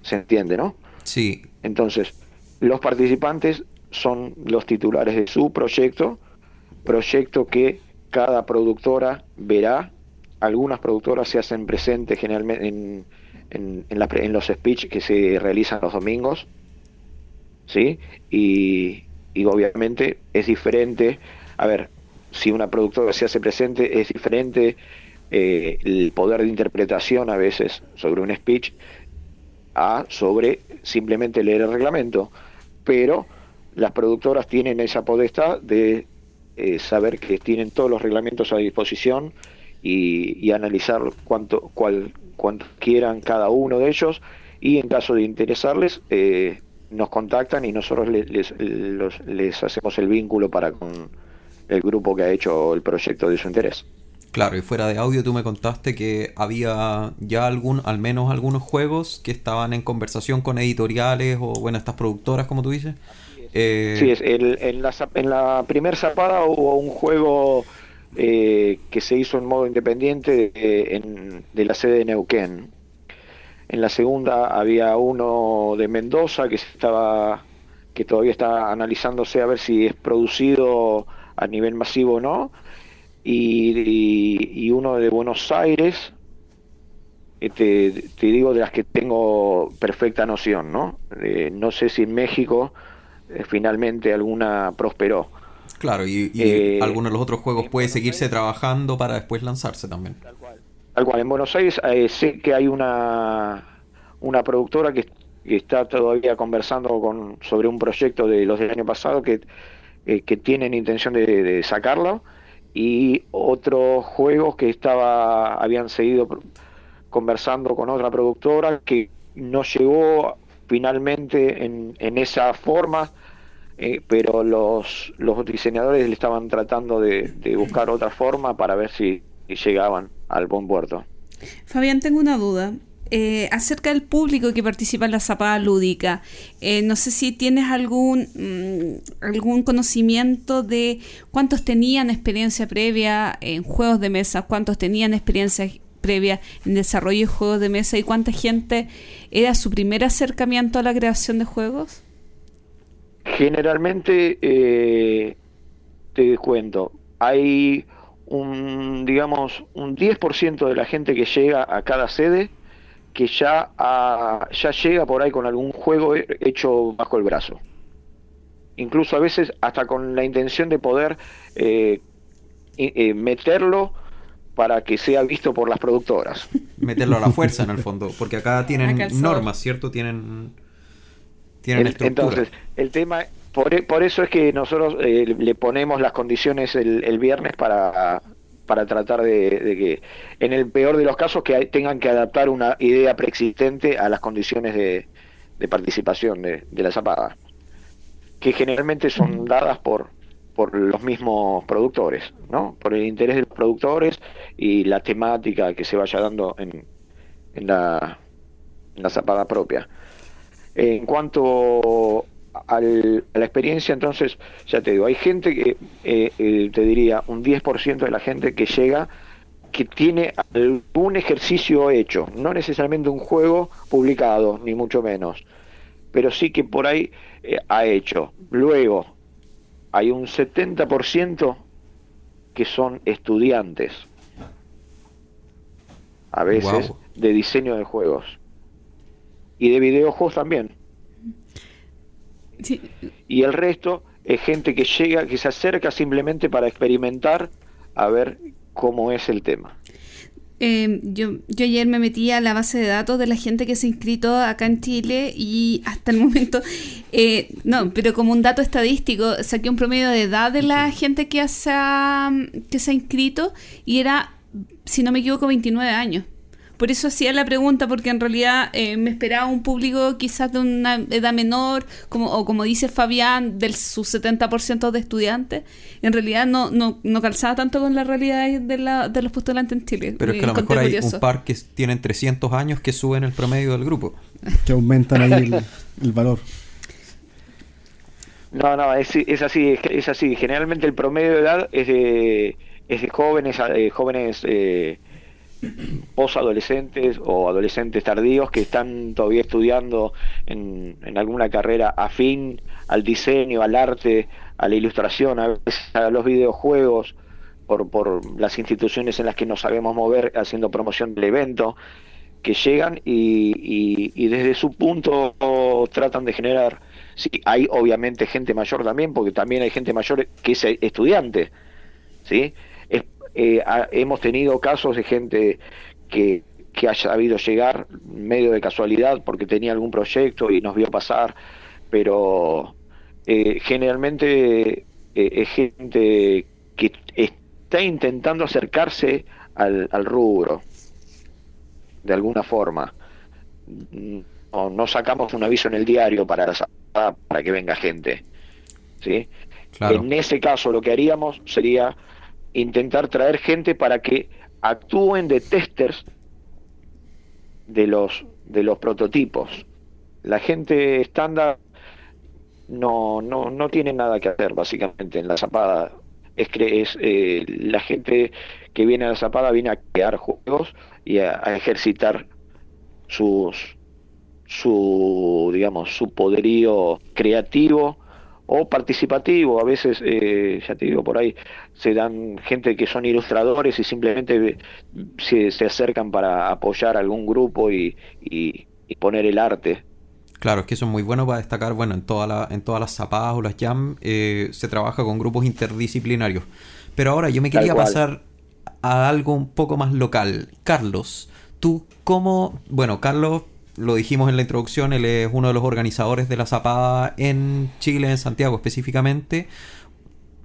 ¿Se entiende, no? Sí. Entonces, los participantes son los titulares de su proyecto, proyecto que cada productora verá. Algunas productoras se hacen presentes generalmente en, en, los speech que se realizan los domingos, ¿sí? Y, y obviamente es diferente. A ver, si una productora se hace presente, es diferente eh, el poder de interpretación a veces sobre un speech a sobre simplemente leer el reglamento, pero las productoras tienen esa podestad de eh, saber que tienen todos los reglamentos a disposición y, analizar cuánto, cuál, cuánto quieran cada uno de ellos y en caso de interesarles eh, nos contactan y nosotros les, les, les hacemos el vínculo para con el grupo que ha hecho el proyecto de su interés. Claro, y fuera de audio tú me contaste que había ya algún, al menos algunos juegos que estaban en conversación con editoriales o, bueno, estas productoras, como tú dices. Eh... Sí, es, en, la, en la primera zapada hubo un juego eh, que se hizo en modo independiente de, en, de la sede de Neuquén. En la segunda había uno de Mendoza que estaba que todavía está analizándose a ver si es producido a nivel masivo o no y, uno de Buenos Aires, te, te, digo de las que tengo perfecta noción, ¿no? no sé si en México eh, finalmente alguna prosperó. Claro, y, y eh, algunos de los otros juegos puede seguirse trabajando para después lanzarse también. Tal cual. Tal cual. En Buenos Aires eh, sé que hay una, una productora que, está todavía conversando con, sobre un proyecto de los del año pasado que, que tienen intención de, de sacarlo y otros juegos que estaba habían seguido conversando con otra productora que no llegó finalmente en, en esa forma eh, pero los, los diseñadores le estaban tratando de, de buscar otra forma para ver si, llegaban al buen puerto. Fabián, tengo una duda. Eh, acerca del público que participa en la zapada lúdica. Eh, no sé si tienes algún, mm, algún conocimiento de cuántos tenían experiencia previa en juegos de mesa, cuántos tenían experiencia previa en desarrollo de juegos de mesa y cuánta gente era su primer acercamiento a la creación de juegos. Generalmente, eh, te cuento, hay un, digamos, un 10% de la gente que llega a cada sede que ya, ya llega por ahí con algún juego hecho bajo el brazo. Incluso a veces hasta con la intención de poder eh, eh, meterlo para que sea visto por las productoras. Meterlo a la fuerza en el fondo, porque acá tienen normas, ¿cierto? Tienen, tienen. Entonces, el tema, por, por, eso es que nosotros eh, le ponemos las condiciones el, el viernes para para tratar de, que, en el peor de los casos, que tengan que adaptar una idea preexistente a las condiciones de, participación de, la zapada, que generalmente son dadas por, por los mismos productores, ¿no? Por el interés de los productores y la temática que se vaya dando en, en, la, en la zapada propia. En cuanto a la experiencia, entonces, ya te digo, hay gente que, eh, eh, te diría, un 10% de la gente que llega que tiene algún ejercicio hecho, no necesariamente un juego publicado, ni mucho menos, pero sí que por ahí eh, ha hecho. Luego, hay un 70% que son estudiantes, a veces, de diseño de juegos. Y de videojuegos también. Sí, Y el resto es gente que llega, que se acerca simplemente para experimentar a ver cómo es el tema. Eh, yo, yo ayer me metí a la base de datos de la gente que se ha inscrito acá en Chile y hasta el momento, eh, no, pero como un dato estadístico, saqué un promedio de edad de la gente que se ha, que se ha inscrito y era, si no me equivoco, 29 años. Por eso hacía la pregunta, porque en realidad eh, me esperaba un público quizás de una edad menor, como, o como dice Fabián, del su 70% de estudiantes. En realidad no, no, no calzaba tanto con la realidad de, la, de los postulantes en Chile. Pero es que a lo Encontré mejor hay curioso. un par que tienen 300 años que suben el promedio del grupo. Que aumentan ahí el, el valor. No, no, es, es así, es, es así. Generalmente el promedio de edad es de, es de jóvenes, eh, jóvenes eh, posadolescentes o adolescentes tardíos que están todavía estudiando en, en alguna carrera afín al diseño, al arte, a la ilustración, a a los videojuegos, por, por las instituciones en las que nos sabemos mover haciendo promoción del evento, que llegan y, y- y desde su punto tratan de generar, sí, hay obviamente gente mayor también, porque también hay gente mayor que es estudiante, ¿sí? Eh, hemos tenido casos de gente que, que haya sabido llegar medio de casualidad porque tenía algún proyecto y nos vio pasar, pero eh, generalmente eh, es gente que está intentando acercarse al, al rubro de alguna forma. No, no sacamos un aviso en el diario para, la- para que venga gente. ¿sí? Claro. En ese caso lo que haríamos sería intentar traer gente para que actúen de testers de los de los prototipos. La gente estándar no, no, no tiene nada que hacer básicamente en la zapada. Es, cre- es eh, la gente que viene a la zapada viene a crear juegos y a, a ejercitar sus su digamos su poderío creativo o participativo a veces eh, ya te digo por ahí se dan gente que son ilustradores y simplemente se, se acercan para apoyar a algún grupo y, y- y poner el arte Claro, es que eso es muy bueno para destacar, bueno, en, toda la, en todas las zapadas o las jam eh, se trabaja con grupos interdisciplinarios. Pero ahora yo me quería pasar a algo un poco más local. Carlos, tú cómo, bueno, Carlos, lo dijimos en la introducción, él es uno de los organizadores de la zapada en Chile, en Santiago específicamente.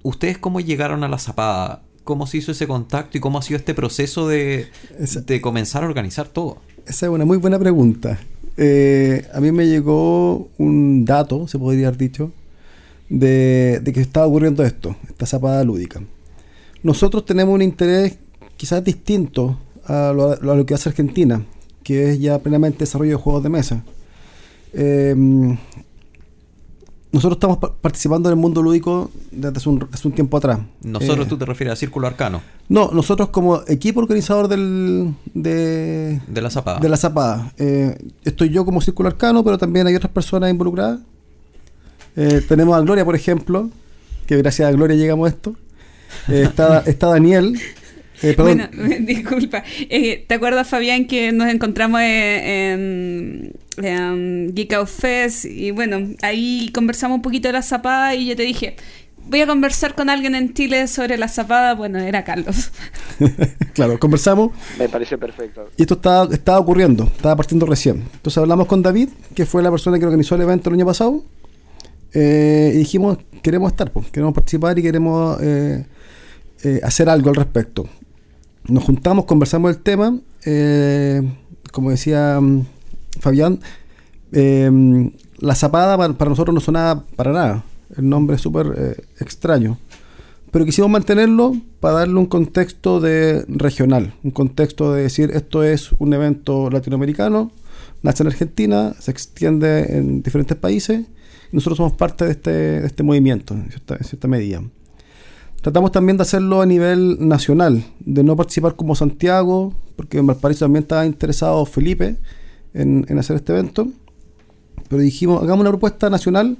¿Ustedes cómo llegaron a la zapada? ¿Cómo se hizo ese contacto y cómo ha sido este proceso de, Esa- de comenzar a organizar todo? Esa es una muy buena pregunta. Eh, a mí me llegó un dato, se podría haber dicho, de, de que estaba ocurriendo esto, esta zapada lúdica. Nosotros tenemos un interés quizás distinto a lo, a lo que hace Argentina, que es ya plenamente desarrollo de juegos de mesa. Eh, nosotros estamos pa- participando en el mundo lúdico desde hace un, desde un tiempo atrás. Nosotros Eh, tú te refieres a Círculo Arcano, No, nosotros como equipo organizador del, de, de la zapada. de la zapada. Eh, estoy yo como círculo arcano, pero también hay otras personas involucradas. Eh, tenemos a Gloria, por ejemplo, que gracias a Gloria llegamos a esto. Está, está Daniel. Eh, perdón, Bueno, disculpa. Eh, ¿Te acuerdas, Fabián, que nos encontramos en, en, en Geek Out Fest? Y bueno, ahí conversamos un poquito de la zapada y yo te dije, voy a conversar con alguien en Chile sobre la zapada. Bueno, era Carlos. claro, conversamos me parece perfecto y esto estaba, estaba ocurriendo, estaba partiendo recién. Entonces hablamos con David, que fue la persona que organizó el evento el año pasado, eh, y dijimos, queremos estar, pues, queremos participar y queremos eh, eh, hacer algo al respecto. Nos juntamos, conversamos el tema, eh, como decía mm, Fabián, eh, la zapada para, nosotros no sonaba para nada, el nombre es súper eh, extraño pero quisimos mantenerlo para darle un contexto de regional, un contexto de decir esto es un evento latinoamericano, nace en Argentina, se extiende en diferentes países nosotros somos parte de este, de este movimiento en cierta, en cierta medida. Tratamos también de hacerlo a nivel nacional, de no participar como Santiago, porque en Valparaíso también estaba interesado Felipe en, hacer este evento, pero dijimos, hagamos una propuesta nacional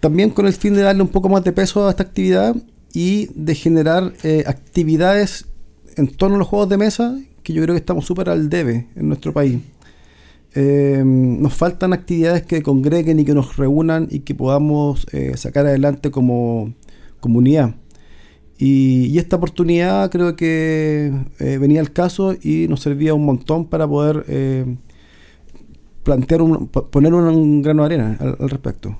también con el fin de darle un poco más de peso a esta actividad y de generar eh, actividades en torno a los juegos de mesa que yo creo que estamos súper al debe en nuestro país. Eh, nos faltan actividades que congreguen y que nos reúnan y que podamos eh, sacar adelante como comunidad. Y, esta oportunidad creo que eh, venía al caso y nos servía un montón para poder eh, plantear un, poner un, un grano de arena al, respecto.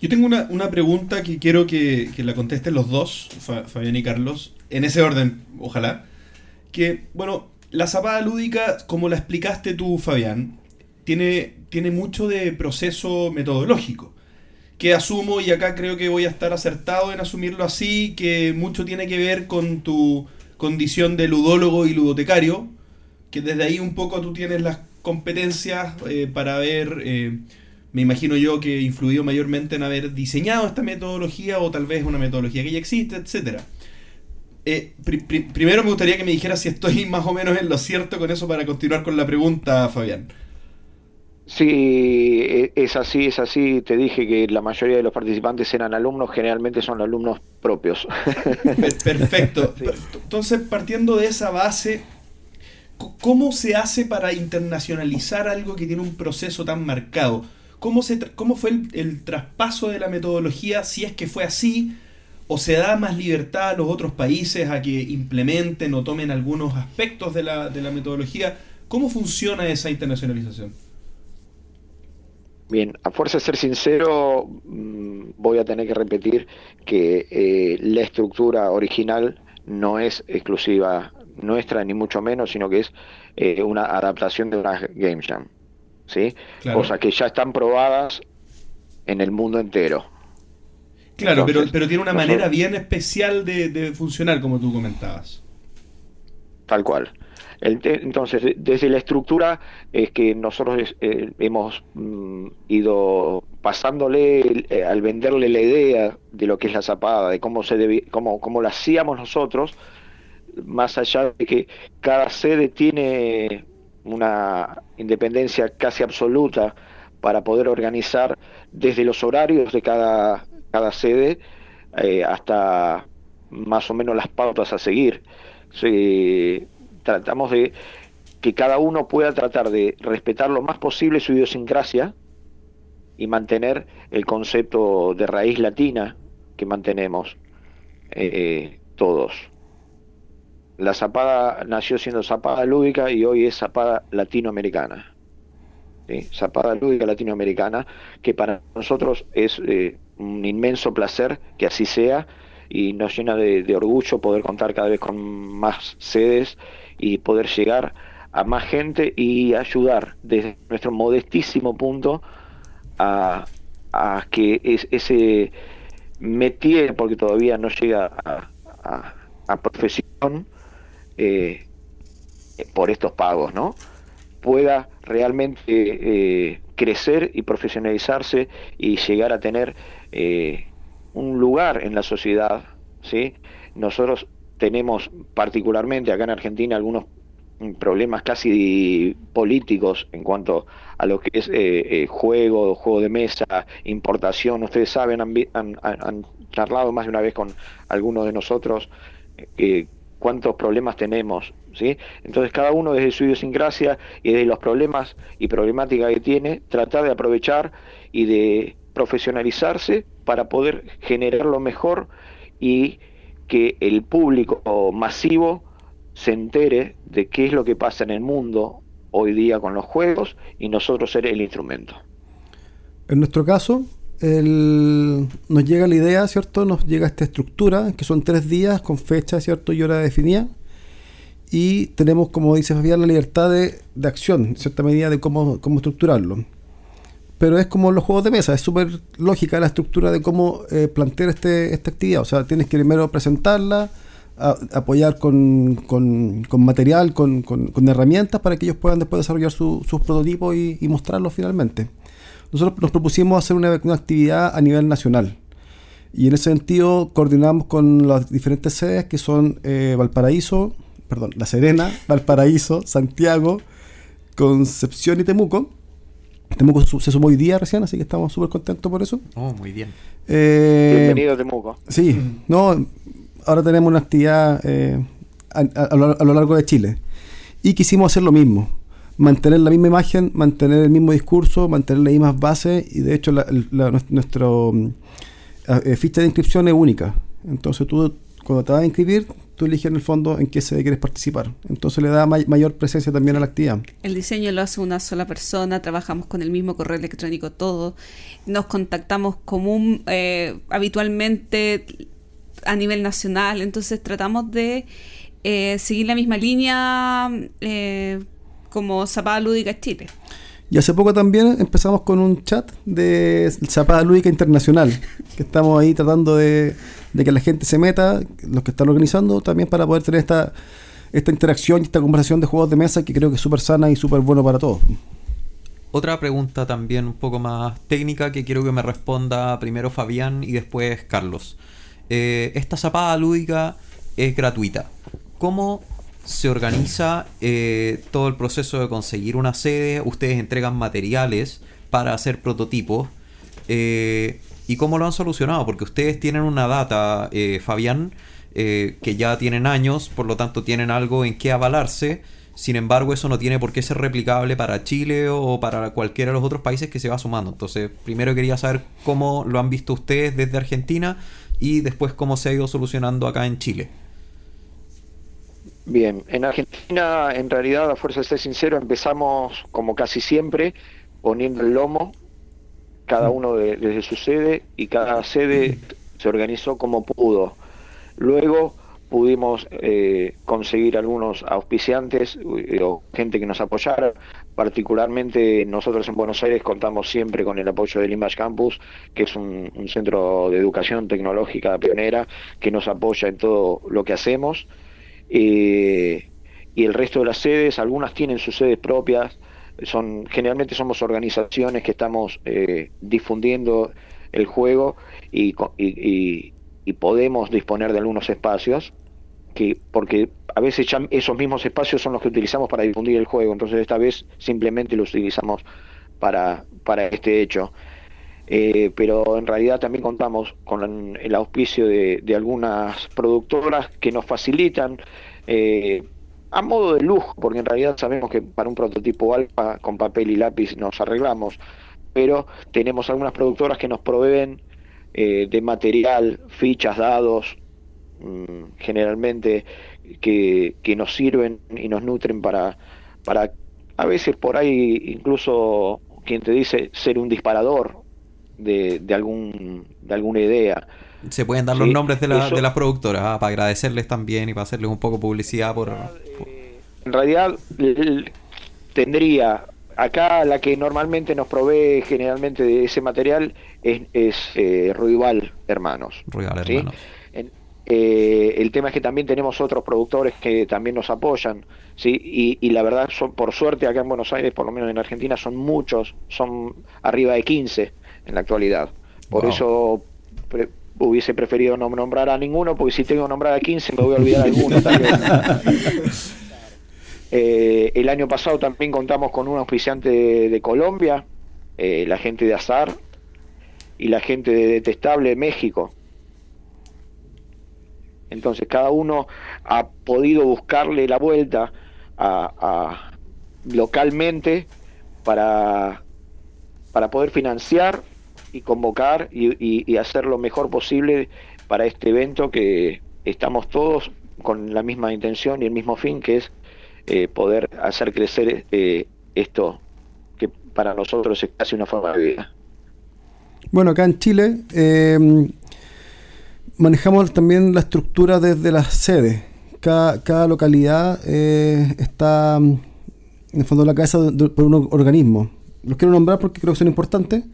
Yo tengo una, una pregunta que quiero que, que la contesten los dos, Fa- Fabián y Carlos, en ese orden, ojalá. Que, bueno, la zapada lúdica, como la explicaste tú, Fabián, tiene, tiene mucho de proceso metodológico. Que asumo, y acá creo que voy a estar acertado en asumirlo así, que mucho tiene que ver con tu condición de ludólogo y ludotecario, que desde ahí un poco tú tienes las competencias eh, para haber, eh, me imagino yo, que influido mayormente en haber diseñado esta metodología o tal vez una metodología que ya existe, etcétera. Eh, pri- pri- primero me gustaría que me dijeras si estoy más o menos en lo cierto con eso para continuar con la pregunta, Fabián. Sí, e- es así, es así. Te dije que la mayoría de los participantes eran alumnos, generalmente son alumnos propios. Per- Perfecto. Sí. Entonces, partiendo de esa base, ¿cómo se hace para internacionalizar algo que tiene un proceso tan marcado? ¿Cómo, se cómo fue el, el traspaso de la metodología, si es que fue así? ¿O se da más libertad a los otros países a que implementen o tomen algunos aspectos de la, de la metodología? ¿Cómo funciona esa internacionalización? Bien, a fuerza de ser sincero, mm, voy a tener que repetir que eh, la estructura original no es exclusiva nuestra, ni mucho menos, sino que es eh, una adaptación de una Game Jam. ¿sí? Claro. Cosas que ya están probadas en el mundo entero. Claro, pero, tiene una nosotros- manera bien especial de, de funcionar, como tú comentabas. Tal cual. Entonces, de- desde la estructura es que nosotros eh, hemos mm, ido pasándole, eh, al venderle la idea de lo que es la zapada, de cómo se debi- cómo, cómo la hacíamos nosotros, más allá de que cada sede tiene una independencia casi absoluta para poder organizar desde los horarios de cada, cada sede eh, hasta más o menos las pautas a seguir. Sí, tratamos de que cada uno pueda tratar de respetar lo más posible su idiosincrasia y mantener el concepto de raíz latina que mantenemos eh, todos. La zapada nació siendo zapada lúdica y hoy es zapada latinoamericana. Zapada lúdica latinoamericana, que para nosotros es eh, un inmenso placer que así sea y nos llena de orgullo poder contar cada vez con más sedes y poder llegar a más gente y ayudar desde nuestro modestísimo punto a, que es, ese métier, porque todavía no llega a profesión eh, por estos pagos, ¿no? pueda realmente eh, crecer y profesionalizarse y llegar a tener eh, un lugar en la sociedad, ¿sí? Nosotros tenemos particularmente acá en Argentina algunos mm, problemas casi políticos en cuanto a lo que es eh, eh, juego, juego de mesa, importación. Ustedes saben, han, charlado más de una vez con algunos de nosotros eh, cuántos problemas tenemos, ¿sí? Entonces cada uno desde su idiosincrasia y desde los problemas y problemática que tiene, tratar de aprovechar y de profesionalizarse para poder generar lo mejor y que el público masivo se entere de qué es lo que pasa en el mundo hoy día con los juegos y nosotros ser el instrumento. En nuestro caso, el- nos llega la idea, ¿cierto? Nos llega esta estructura, que son tres días con fecha, ¿cierto? Y hora definida. Y tenemos, como dice Fabián, la libertad de, acción, en cierta medida, de cómo, cómo estructurarlo. Pero es como los juegos de mesa, es súper lógica la estructura de cómo eh, plantear este, esta actividad. O sea, tienes que primero presentarla, apoyar con, con- material, con, con- herramientas para que ellos puedan después desarrollar su- sus prototipos y, y mostrarlos finalmente. Nosotros nos propusimos hacer una, una actividad a nivel nacional. Y en ese sentido coordinamos con las diferentes sedes que son eh, Valparaíso, perdón, La Serena, Valparaíso, Santiago, Concepción y Temuco. Temuco se sumó hoy día recién, así que estamos súper contentos por eso. Oh, muy bien. Eh, Bienvenido Temuco. Sí, no, ahora tenemos una actividad eh, a, a- a lo, a largo de Chile. Y quisimos hacer lo mismo. mantener la misma imagen, mantener el mismo discurso, mantener las mismas bases y de hecho la, la, nuestro mm, eh, ficha de inscripción es única. Entonces tú cuando te vas a inscribir, tú eliges en el fondo en qué sede quieres participar. Entonces le da mayor presencia también a la actividad. El diseño lo hace una sola persona, trabajamos con el mismo correo electrónico todo, nos contactamos común eh, habitualmente a nivel nacional, entonces tratamos de eh, seguir la misma línea eh, como Zapada Lúdica Chile. Y hace poco también empezamos con un chat de Zapada Lúdica Internacional, que estamos ahí tratando de, que la gente se meta, los que están organizando, también para poder tener esta, esta interacción y esta conversación de juegos de mesa que creo que es súper sana y súper bueno para todos. Otra pregunta también un poco más técnica que quiero que me responda primero Fabián y después Carlos. Eh, esta zapada lúdica es gratuita. ¿Cómo se organiza eh, todo el proceso de conseguir una sede? Ustedes entregan materiales para hacer prototipos. Eh, ¿Y cómo lo han solucionado? Porque ustedes tienen una data, Fabián, que ya tienen años, por lo tanto tienen algo en qué avalarse sin embargo, eso no tiene por qué ser replicable para Chile o para cualquiera de los otros países que se va sumando. Entonces, primero quería saber cómo lo han visto ustedes desde Argentina y después cómo se ha ido solucionando acá en Chile. Bien, en Argentina, en realidad, a fuerza de ser sincero, empezamos como casi siempre poniendo el lomo, cada mm. uno desde su sede, y cada sede se organizó como pudo. Luego pudimos eh, conseguir algunos auspiciantes eh, o gente que nos apoyara. Particularmente nosotros en Buenos Aires contamos siempre con el apoyo del Image Campus, que es un, centro de educación tecnológica pionera que nos apoya en todo lo que hacemos. Eh, y el resto de las sedes, algunas tienen sus sedes propias, son generalmente somos organizaciones que estamos difundiendo el juego y, podemos disponer de algunos espacios que porque a veces esos mismos espacios son los que utilizamos para difundir el juego, entonces esta vez simplemente los utilizamos para, para este hecho. Eh, pero en realidad también contamos con el auspicio de, algunas productoras que nos facilitan eh, a modo de lujo, porque en realidad sabemos que para un prototipo alfa con papel y lápiz nos arreglamos, pero tenemos algunas productoras que nos proveen eh, de material, fichas, dados, Mm, generalmente que, nos sirven y nos nutren para, para a veces por ahí incluso quien te dice ser un disparador de, de, algún, de alguna idea. Se pueden dar los nombres de, de las productoras ah, para agradecerles también y para hacerles un poco publicidad por... En realidad tendría acá la que normalmente nos provee generalmente de ese material es, es eh, Ruival Hermanos. Ruival Hermanos. Eh, el tema es que también tenemos otros productores que también nos apoyan, ¿sí? Y, la verdad, son, por suerte acá en Buenos Aires, por lo menos en Argentina, son muchos, son arriba de 15 en la actualidad. Por eso hubiese preferido no nombrar a ninguno, porque si tengo que nombrar a 15 me voy a olvidar de alguno. eh, el año pasado también contamos con un auspiciante de, Colombia, eh, la gente de Azar y la gente de Detestable de México entonces cada uno ha podido buscarle la vuelta a, localmente para, para poder financiar y convocar y, hacer lo mejor posible para este evento que estamos todos con la misma intención y el mismo fin que es eh, poder hacer crecer eh, esto que para nosotros es casi una forma de vida. Bueno, acá en Chile eh, manejamos también la estructura desde las sedes. Cada, localidad eh, está mm, en el fondo de la cabeza por un organismo. Los quiero nombrar porque creo que son importantes.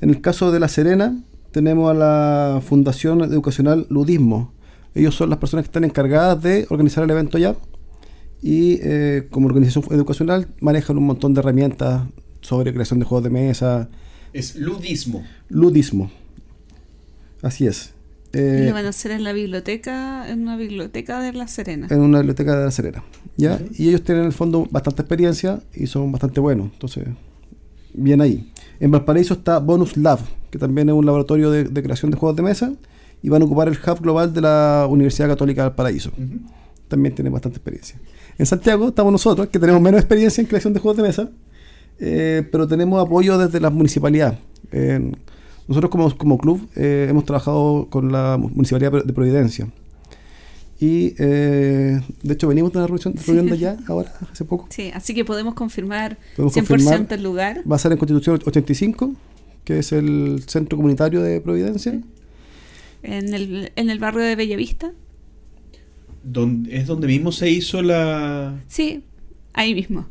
En el caso de La Serena, tenemos a la Fundación Educacional Ludismo. Ellos son las personas que están encargadas de organizar el evento ya. Y eh, como organización educacional manejan un montón de herramientas sobre creación de juegos de mesa. Es ludismo. Ludismo. Así es. Eh, lo van a hacer en la biblioteca, en una biblioteca de La Serena. En una biblioteca de La Serena. ¿ya? Y ellos tienen en el fondo bastante experiencia y son bastante buenos. Entonces, bien ahí. En Valparaíso está Bonus Lab, que también es un laboratorio de, creación de juegos de mesa y van a ocupar el hub global de la Universidad Católica de Valparaíso. también tiene bastante experiencia. En Santiago estamos nosotros, que tenemos menos experiencia en creación de juegos de mesa, eh, pero tenemos apoyo desde la municipalidad. En- nosotros como, como club eh, hemos trabajado con la Municipalidad de Providencia. Y eh, de hecho venimos de una reunión, reunión de allá ahora, hace poco. Sí, así que podemos confirmar Podemos 100% confirmar. el lugar. Va a ser en Constitución 85, que es el centro comunitario de Providencia. En el, en el barrio de Bellavista. Donde, es donde mismo se hizo la. Sí, ahí mismo.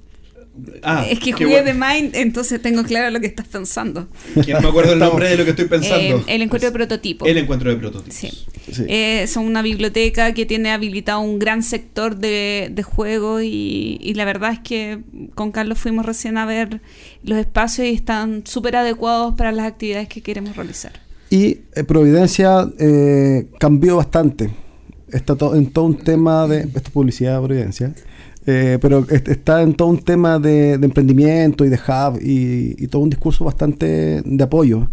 Ah, es que jugué bueno. de Mind, entonces tengo claro lo que estás pensando. Que no me acuerdo el nombre de lo que estoy pensando. Eh, el encuentro de prototipo. El encuentro de prototipos. Sí. Sí. Eh, son una biblioteca que tiene habilitado un gran sector de, de juegos y, y la verdad es que con Carlos fuimos recién a ver los espacios y están súper adecuados para las actividades que queremos realizar. Y eh, Providencia eh, cambió bastante. Está to- en todo un tema de. Esto es publicidad de Providencia. Eh, pero est- está en todo un tema de, de emprendimiento y de hub y, y todo un discurso bastante de apoyo. Ujú.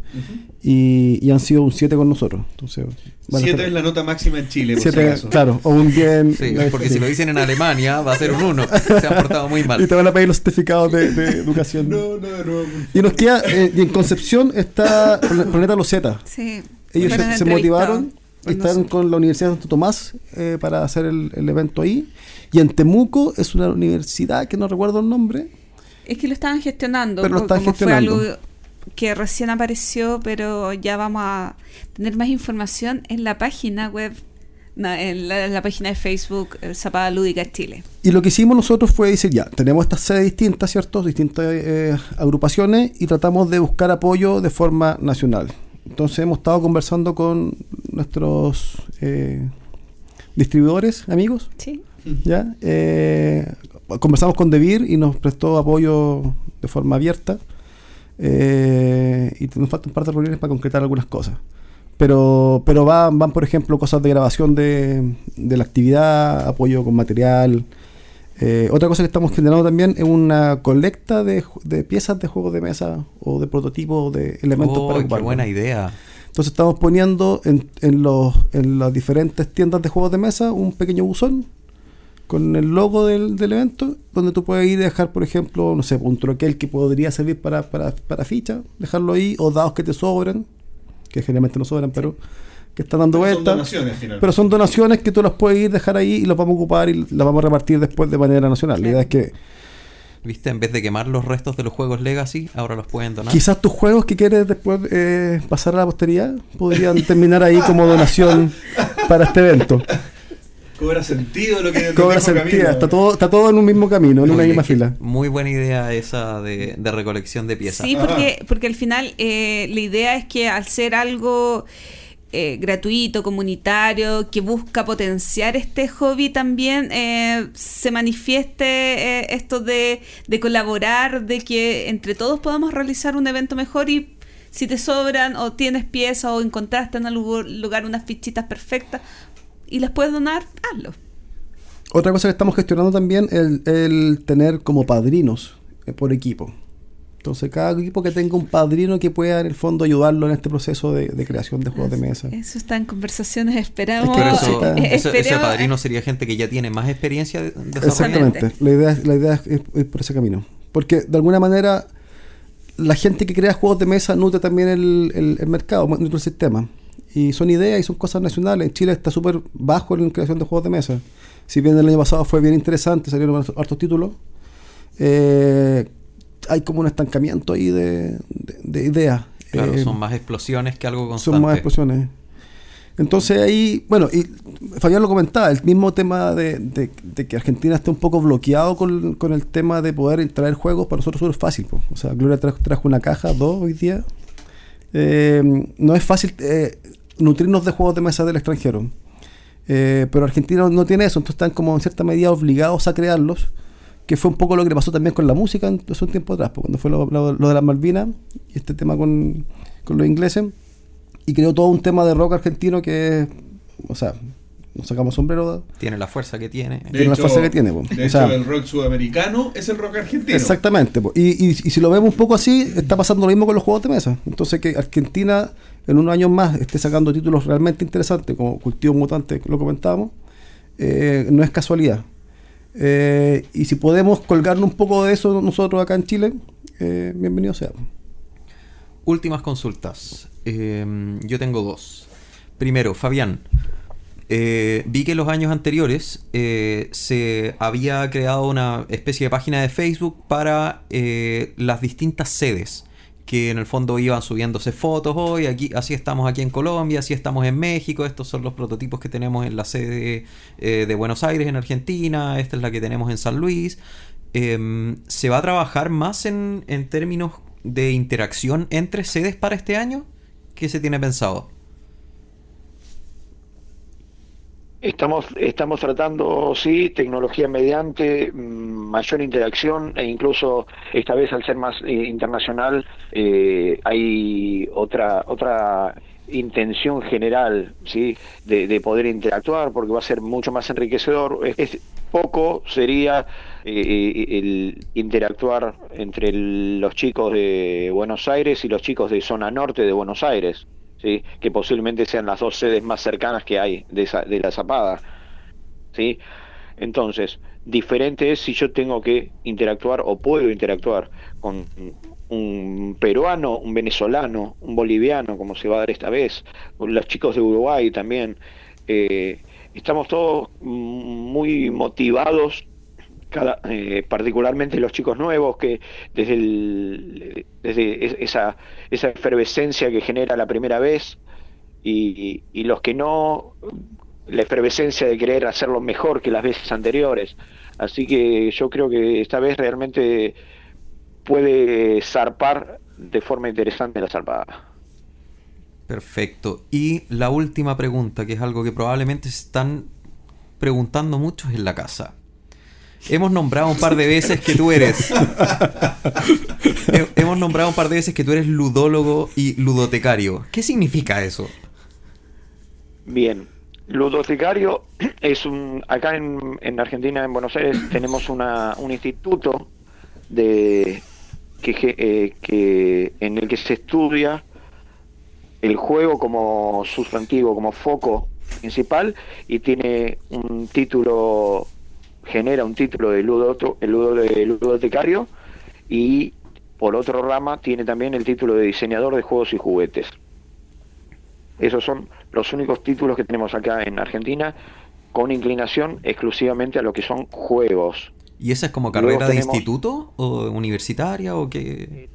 Y, y han sido un 7 con nosotros. Entonces, van a Siete estar- es la nota máxima en Chile, por si siete, acaso. claro, o un bien. Sí, porque si lo dicen en Alemania va a ser un 1. Se han portado muy Y mal. te van a pedir los certificados de, de educación. No, no, de nuevo. Y nos queda, eh, y en Concepción está Plan- Planeta Loseta. Sí. Ellos se, se motivaron están nosotros. con la Universidad de Santo Tomás eh, para hacer el, el evento ahí. Y en Temuco es una universidad que no recuerdo el nombre. Es que lo estaban gestionando. Pero lo están como gestionando. Fue algo que recién apareció, pero ya vamos a tener más información en la página web, no, en, la, en la página de Facebook, eh, Zapada Lúdica Chile. Y lo que hicimos nosotros fue decir, ya, tenemos estas sedes distintas, ¿cierto? Distintas eh, agrupaciones y tratamos de buscar apoyo de forma nacional. Entonces hemos estado conversando con nuestros eh, distribuidores, amigos, Sí. ¿ya? Eh, conversamos con Devir y nos prestó apoyo de forma abierta. Eh, y nos faltan un par de reuniones para concretar algunas cosas. Pero, pero van, van, por ejemplo, cosas de grabación de, de la actividad, apoyo con material. Eh, otra cosa que estamos generando también es una colecta de, de piezas de juegos de mesa o de prototipos de elementos Oh, para qué ocuparlos. buena idea. Entonces estamos poniendo en, en, los, en las diferentes tiendas de juegos de mesa un pequeño buzón con el logo del, del evento, donde tú puedes ir y dejar, por ejemplo, no sé, un troquel que podría servir para, para, para ficha, dejarlo ahí, o dados que te sobran, que generalmente no sobran, pero que están dando Son vueltas. donaciones, finalmente. Pero son donaciones que tú las puedes ir, dejar ahí y las vamos a ocupar y las vamos a repartir después de manera nacional. La idea es que ¿Viste? En vez de quemar los restos de los juegos Legacy, ahora los pueden donar. quizás tus juegos que quieres después eh, pasar a la posteridad podrían terminar ahí como donación para este evento. Cobra sentido lo que Cobra sentido, camino. está todo, está todo en un mismo camino, en Muy una misma fila. Muy buena idea esa de, de recolección de piezas. Sí, Ajá. porque, porque al final eh, la idea es que al ser algo eh, gratuito, comunitario, que busca potenciar este hobby también, eh, se manifieste eh, esto de, de colaborar, de que entre todos podamos realizar un evento mejor y si te sobran o tienes piezas o encontraste en algún lugar unas fichitas perfectas y las puedes donar, hazlo. Otra cosa que estamos gestionando también es el, tener como padrinos eh, por equipo. Entonces, cada equipo que tenga un padrino que pueda en el fondo ayudarlo en este proceso de, de creación de juegos de mesa. Eso está en conversaciones, esperamos. Eso, ese, padrino sería gente que ya tiene más experiencia de, de Exactamente. La idea, es- la idea es, es- es por ese camino. Porque de alguna manera la gente que crea juegos de mesa nutre también el, el- el mercado, nutre el sistema. Y son ideas y son cosas nacionales. En Chile está súper bajo en la creación de juegos de mesa. Si bien el año pasado fue bien interesante, salieron hartos títulos, eh, hay como un estancamiento ahí de, de- de ideas. Claro, Eh, son más explosiones que algo constante. son más explosiones. Entonces ahí, bueno, y Fabián lo comentaba, el mismo tema de, de- de que Argentina esté un poco bloqueado con, con el tema de poder traer juegos, para nosotros es fácil. po. O sea, Gloria trajo, trajo una caja, dos hoy día. Eh, no es fácil eh, nutrirnos de juegos de mesa del extranjero. Eh, pero Argentina no tiene eso, entonces están como en cierta medida obligados a crearlos, que fue un poco lo que le pasó también con la música hace un tiempo atrás, cuando fue lo, lo- lo de las Malvinas y este tema con, con los ingleses y creó todo un tema de rock argentino que, o sea, nos sacamos sombrero. Tiene la fuerza que tiene. De tiene la fuerza que tiene, po. De O hecho, sea- el rock sudamericano es el rock argentino. Exactamente. Y, y- y si lo vemos un poco así, está pasando lo mismo con los juegos de mesa. Entonces que Argentina en unos años más esté sacando títulos realmente interesantes, como Cultivo Mutante, lo comentábamos, eh, no es casualidad. Eh, y si podemos colgarnos un poco de eso nosotros acá en Chile, eh, bienvenido sea. Últimas consultas. Eh, yo tengo dos. Primero, Fabián. vi que los años anteriores se había creado una especie de página de Facebook para las distintas sedes que en el fondo iban subiéndose fotos hoy, aquí, así estamos aquí en Colombia, así estamos en México, estos son los prototipos que tenemos en la sede eh, de Buenos Aires en Argentina, esta es la que tenemos en San Luis. Em, ¿Se va a trabajar más en, en términos de interacción entre sedes para este año? ¿Qué se tiene pensado? Estamos, estamos tratando, sí, tecnología mediante, mm, mayor interacción e incluso esta vez al ser más eh, internacional eh, hay otra otra intención general, sí, de, de poder interactuar porque va a ser mucho más enriquecedor. Es, poco sería eh, el interactuar entre los chicos de Buenos Aires y los chicos de zona norte de Buenos Aires. Que posiblemente sean las dos sedes más cercanas que hay de, esa, de la Zapada. ¿sí? Entonces, diferente es si yo tengo que interactuar o puedo interactuar con un peruano, un venezolano, un boliviano, como se va a dar esta vez, los chicos de Uruguay también. Eh, estamos todos muy motivados eh, particularmente los chicos nuevos que desde, el, desde es- esa, esa efervescencia que genera la primera vez y, y los que no la efervescencia de querer hacerlo mejor que las veces anteriores así que yo creo que esta vez realmente puede zarpar de forma interesante la zarpada Perfecto. Y la última pregunta, que es algo que probablemente están preguntando muchos en la casa. Hemos nombrado un par de veces que tú eres. He- Hemos nombrado un par de veces que tú eres ludólogo y ludotecario. ¿Qué significa eso? Bien, ludotecario es un acá en, en Argentina, en Buenos Aires, tenemos una, un instituto de que, eh, que en el que se estudia el juego como sustantivo, como foco principal y tiene un título genera un título de ludo, ludotecario y por otro rama tiene también el título de diseñador de juegos y juguetes. Esos son los únicos títulos que tenemos acá en Argentina con inclinación exclusivamente a lo que son juegos. ¿Y esa es como carrera de instituto o universitaria o qué?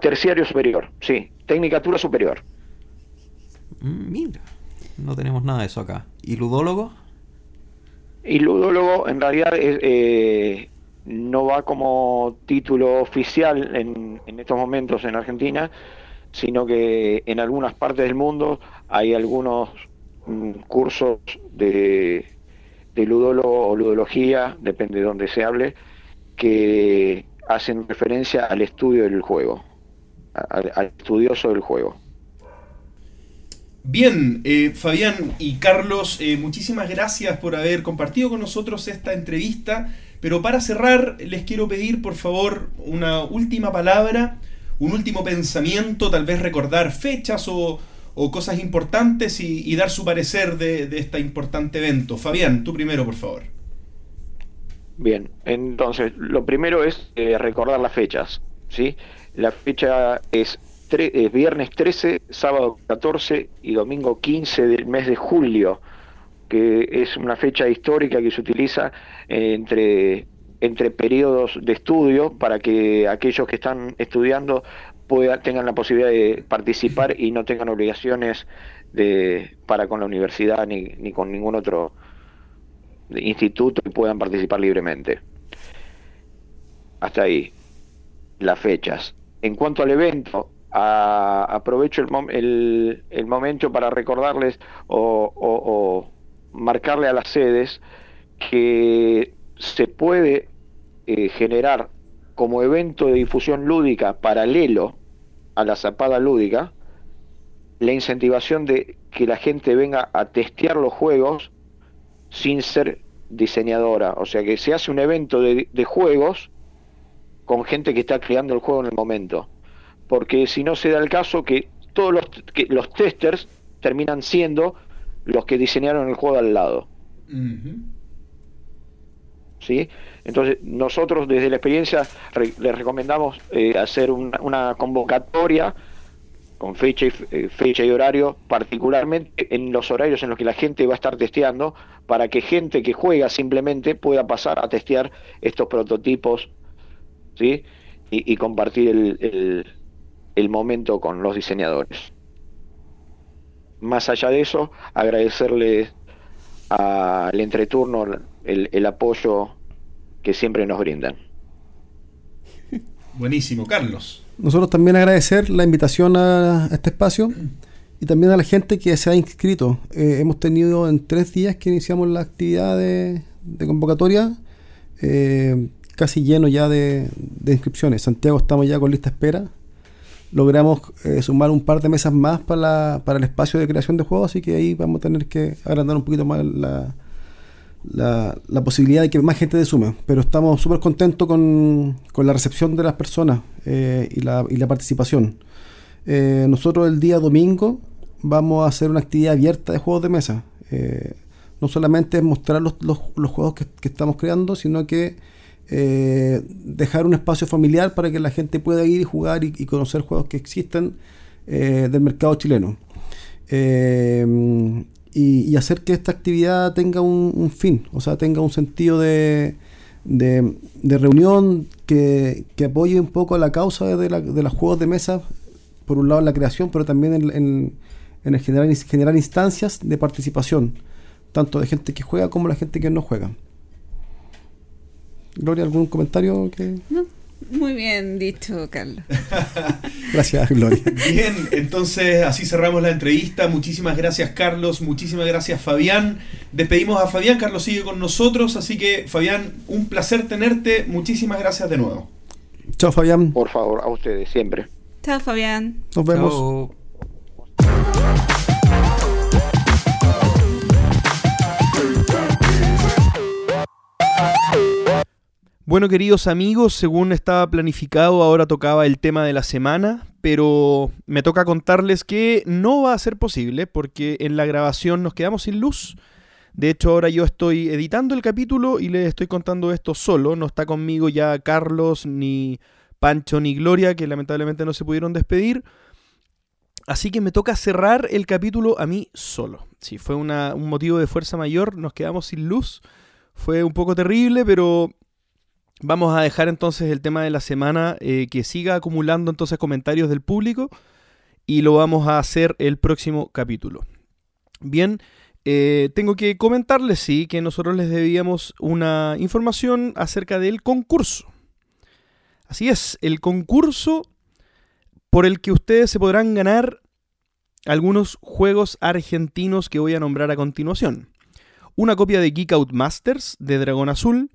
Terciario superior, sí, tecnicatura superior. Mm, Mira, no tenemos nada de eso acá. ¿Y ludólogo? Y ludólogo en realidad eh, no va como título oficial en, en estos momentos en Argentina, sino que en algunas partes del mundo hay algunos mm, cursos de, de ludólogo o ludología, depende de dónde se hable, que hacen referencia al estudio del juego, al estudioso del juego. Bien, eh, Fabián y Carlos, eh, muchísimas gracias por haber compartido con nosotros esta entrevista. Pero para cerrar, les quiero pedir por favor una última palabra, un último pensamiento, tal vez recordar fechas o, cosas importantes y, dar su parecer de, de este importante evento. Fabián, tú primero, por favor. Bien, entonces lo primero es eh, recordar las fechas, ¿sí? La fecha es, es viernes 13, sábado 14 y domingo 15 del mes de julio, que es una fecha histórica que se utiliza eh, entre, entre periodos de estudio para que aquellos que están estudiando puedan, tengan la posibilidad de participar y no tengan obligaciones de, para con la universidad ni, ni con ningún otro instituto y puedan participar libremente. Hasta ahí, las fechas. En cuanto al evento, a- aprovecho el, el- momento para recordarles o, o- o marcarle a las sedes que se puede eh, generar como evento de difusión lúdica paralelo a la zapada lúdica la incentivación de que la gente venga a testear los juegos sin ser diseñadora. O sea que se hace un evento de, de juegos con gente que está creando el juego en el momento. Porque si no se da el caso que todos los, que los testers terminan siendo los que diseñaron el juego al lado. ¿sí? Entonces, nosotros desde la experiencia re- les recomendamos eh, hacer una, una convocatoria con fecha y, eh, fecha y horario, particularmente en los horarios en los que la gente va a estar testeando, para que gente que juega simplemente pueda pasar a testear estos prototipos, ¿sí? Y, y compartir el, el- el momento con los diseñadores. Más allá de eso, agradecerles al entreturno el, el apoyo que siempre nos brindan. Buenísimo, Carlos. Nosotros también agradecer la invitación a, este espacio y también a la gente que se ha inscrito. Eh, hemos tenido en tres días que iniciamos la actividad de, de convocatoria, eh, casi lleno ya de, de inscripciones. Santiago estamos ya con lista de espera. Logramos eh, sumar un par de mesas más para, la- para el espacio de creación de juegos, así que ahí vamos a tener que agrandar un poquito más la, la, la posibilidad de que más gente se sume. Pero estamos súper contentos con, con la recepción de las personas eh, y, la, y la participación. Eh, nosotros el día domingo vamos a hacer una actividad abierta de juegos de mesa. Eh, no solamente es mostrar los, los- juegos que estamos creando, sino que eh, dejar un espacio familiar para que la gente pueda ir y jugar y, conocer juegos que existen eh, del mercado chileno. Eh, y, hacer que esta actividad tenga un, fin, o sea, tenga un sentido de, de, reunión que, que apoye un poco a la causa de, la- de los juegos de mesa, por un lado en la creación, pero también en, en, en el generar, generar instancias de participación, tanto de gente que juega como la gente que no juega. Gloria, ¿algún comentario? Que... No, muy bien dicho, Carlos. Gracias, Gloria. Bien, entonces así cerramos la entrevista. Muchísimas gracias, Carlos. Muchísimas gracias, Fabián. Despedimos a Fabián. Carlos sigue con nosotros. Así que, Fabián, un placer tenerte. Muchísimas gracias de nuevo. Chao, Fabián. Por favor, a ustedes siempre. Chao, Fabián. Nos vemos. Chao. Bueno, queridos amigos, según estaba planificado, ahora tocaba el tema de la semana, pero me toca contarles que no va a ser posible porque en la grabación nos quedamos sin luz. De hecho, ahora yo estoy editando el capítulo y les estoy contando esto solo. No está conmigo ya Carlos, ni Pancho, ni Gloria, que lamentablemente no se pudieron despedir. Así que me toca cerrar el capítulo a mí solo. Sí, fue un motivo de fuerza mayor, nos quedamos sin luz. Fue un poco terrible, pero Vamos a dejar entonces el tema de la semana eh, que siga acumulando entonces comentarios del público y lo vamos a hacer el próximo capítulo. Bien, eh, tengo que comentarles, sí, que nosotros les debíamos una información acerca del concurso. Así es, el concurso por el que ustedes se podrán ganar algunos juegos argentinos que voy a nombrar a continuación. Una copia de Geek Out Masters de Dragón Azul,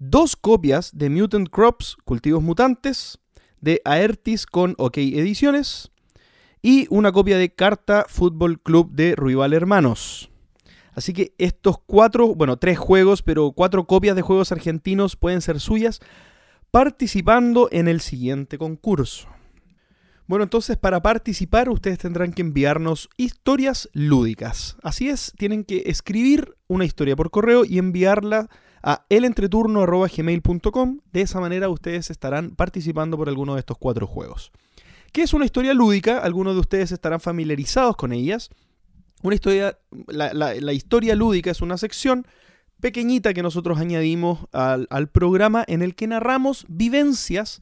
dos copias de Mutant Crops, Cultivos Mutantes, de Aertis con OK Ediciones, y una copia de Carta Fútbol Club de Rival Hermanos. Así que estos cuatro, bueno, tres juegos, pero cuatro copias de juegos argentinos pueden ser suyas participando en el siguiente concurso. Bueno, entonces para participar ustedes tendrán que enviarnos historias lúdicas. Así es, tienen que escribir una historia por correo y enviarla a elentreturno.gmail.com. De esa manera ustedes estarán participando por alguno de estos cuatro juegos. ¿Qué es una historia lúdica? Algunos de ustedes estarán familiarizados con ellas. Una historia, la historia lúdica es una sección pequeñita que nosotros añadimos al, al programa en el que narramos vivencias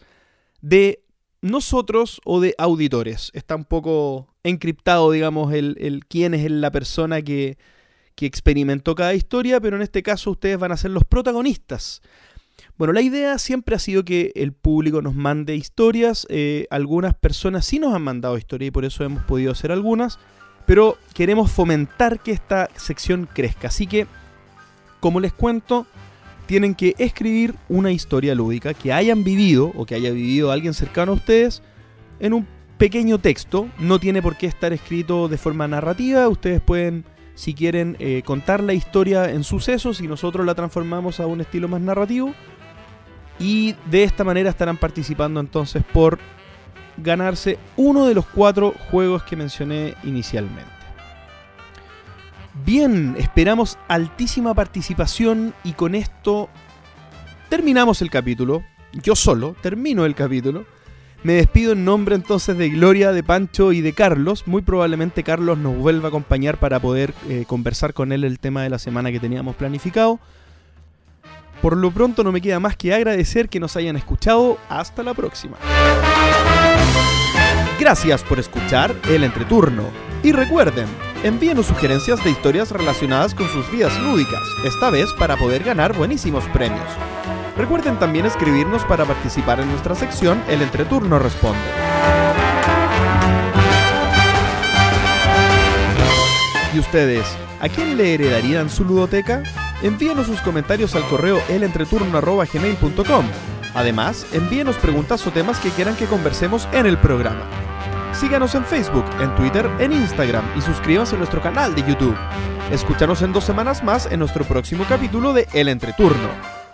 de nosotros o de auditores. Está un poco encriptado, digamos, el, el quién es la persona que, que experimentó cada historia, pero en este caso ustedes van a ser los protagonistas. Bueno, la idea siempre ha sido que el público nos mande historias. eh, algunas personas sí nos han mandado historias y por eso hemos podido hacer algunas. Pero queremos fomentar que esta sección crezca. Así que, como les cuento, tienen que escribir una historia lúdica que hayan vivido o que haya vivido alguien cercano a ustedes en un pequeño texto. No tiene por qué estar escrito de forma narrativa. Ustedes pueden, si quieren, eh, contar la historia en sucesos y nosotros la transformamos a un estilo más narrativo. Y de esta manera estarán participando entonces por ganarse uno de los cuatro juegos que mencioné inicialmente. Bien, esperamos altísima participación y con esto terminamos el capítulo. Yo solo termino el capítulo. Me despido en nombre entonces de Gloria, de Pancho y de Carlos. Muy probablemente Carlos nos vuelva a acompañar para poder eh, conversar con él el tema de la semana que teníamos planificado. Por lo pronto no me queda más que agradecer que nos hayan escuchado. Hasta la próxima. Gracias por escuchar el entreturno. Y recuerden, envíenos sugerencias de historias relacionadas con sus vidas lúdicas, esta vez para poder ganar buenísimos premios. Recuerden también escribirnos para participar en nuestra sección El Entreturno Responde. ¿Y ustedes, a quién le heredarían su ludoteca? Envíenos sus comentarios al correo elentreturno.gmail.com. Además, envíenos preguntas o temas que quieran que conversemos en el programa. Síganos en Facebook, en Twitter, en Instagram y suscríbanse a nuestro canal de YouTube. Escúchanos en dos semanas más en nuestro próximo capítulo de El Entreturno.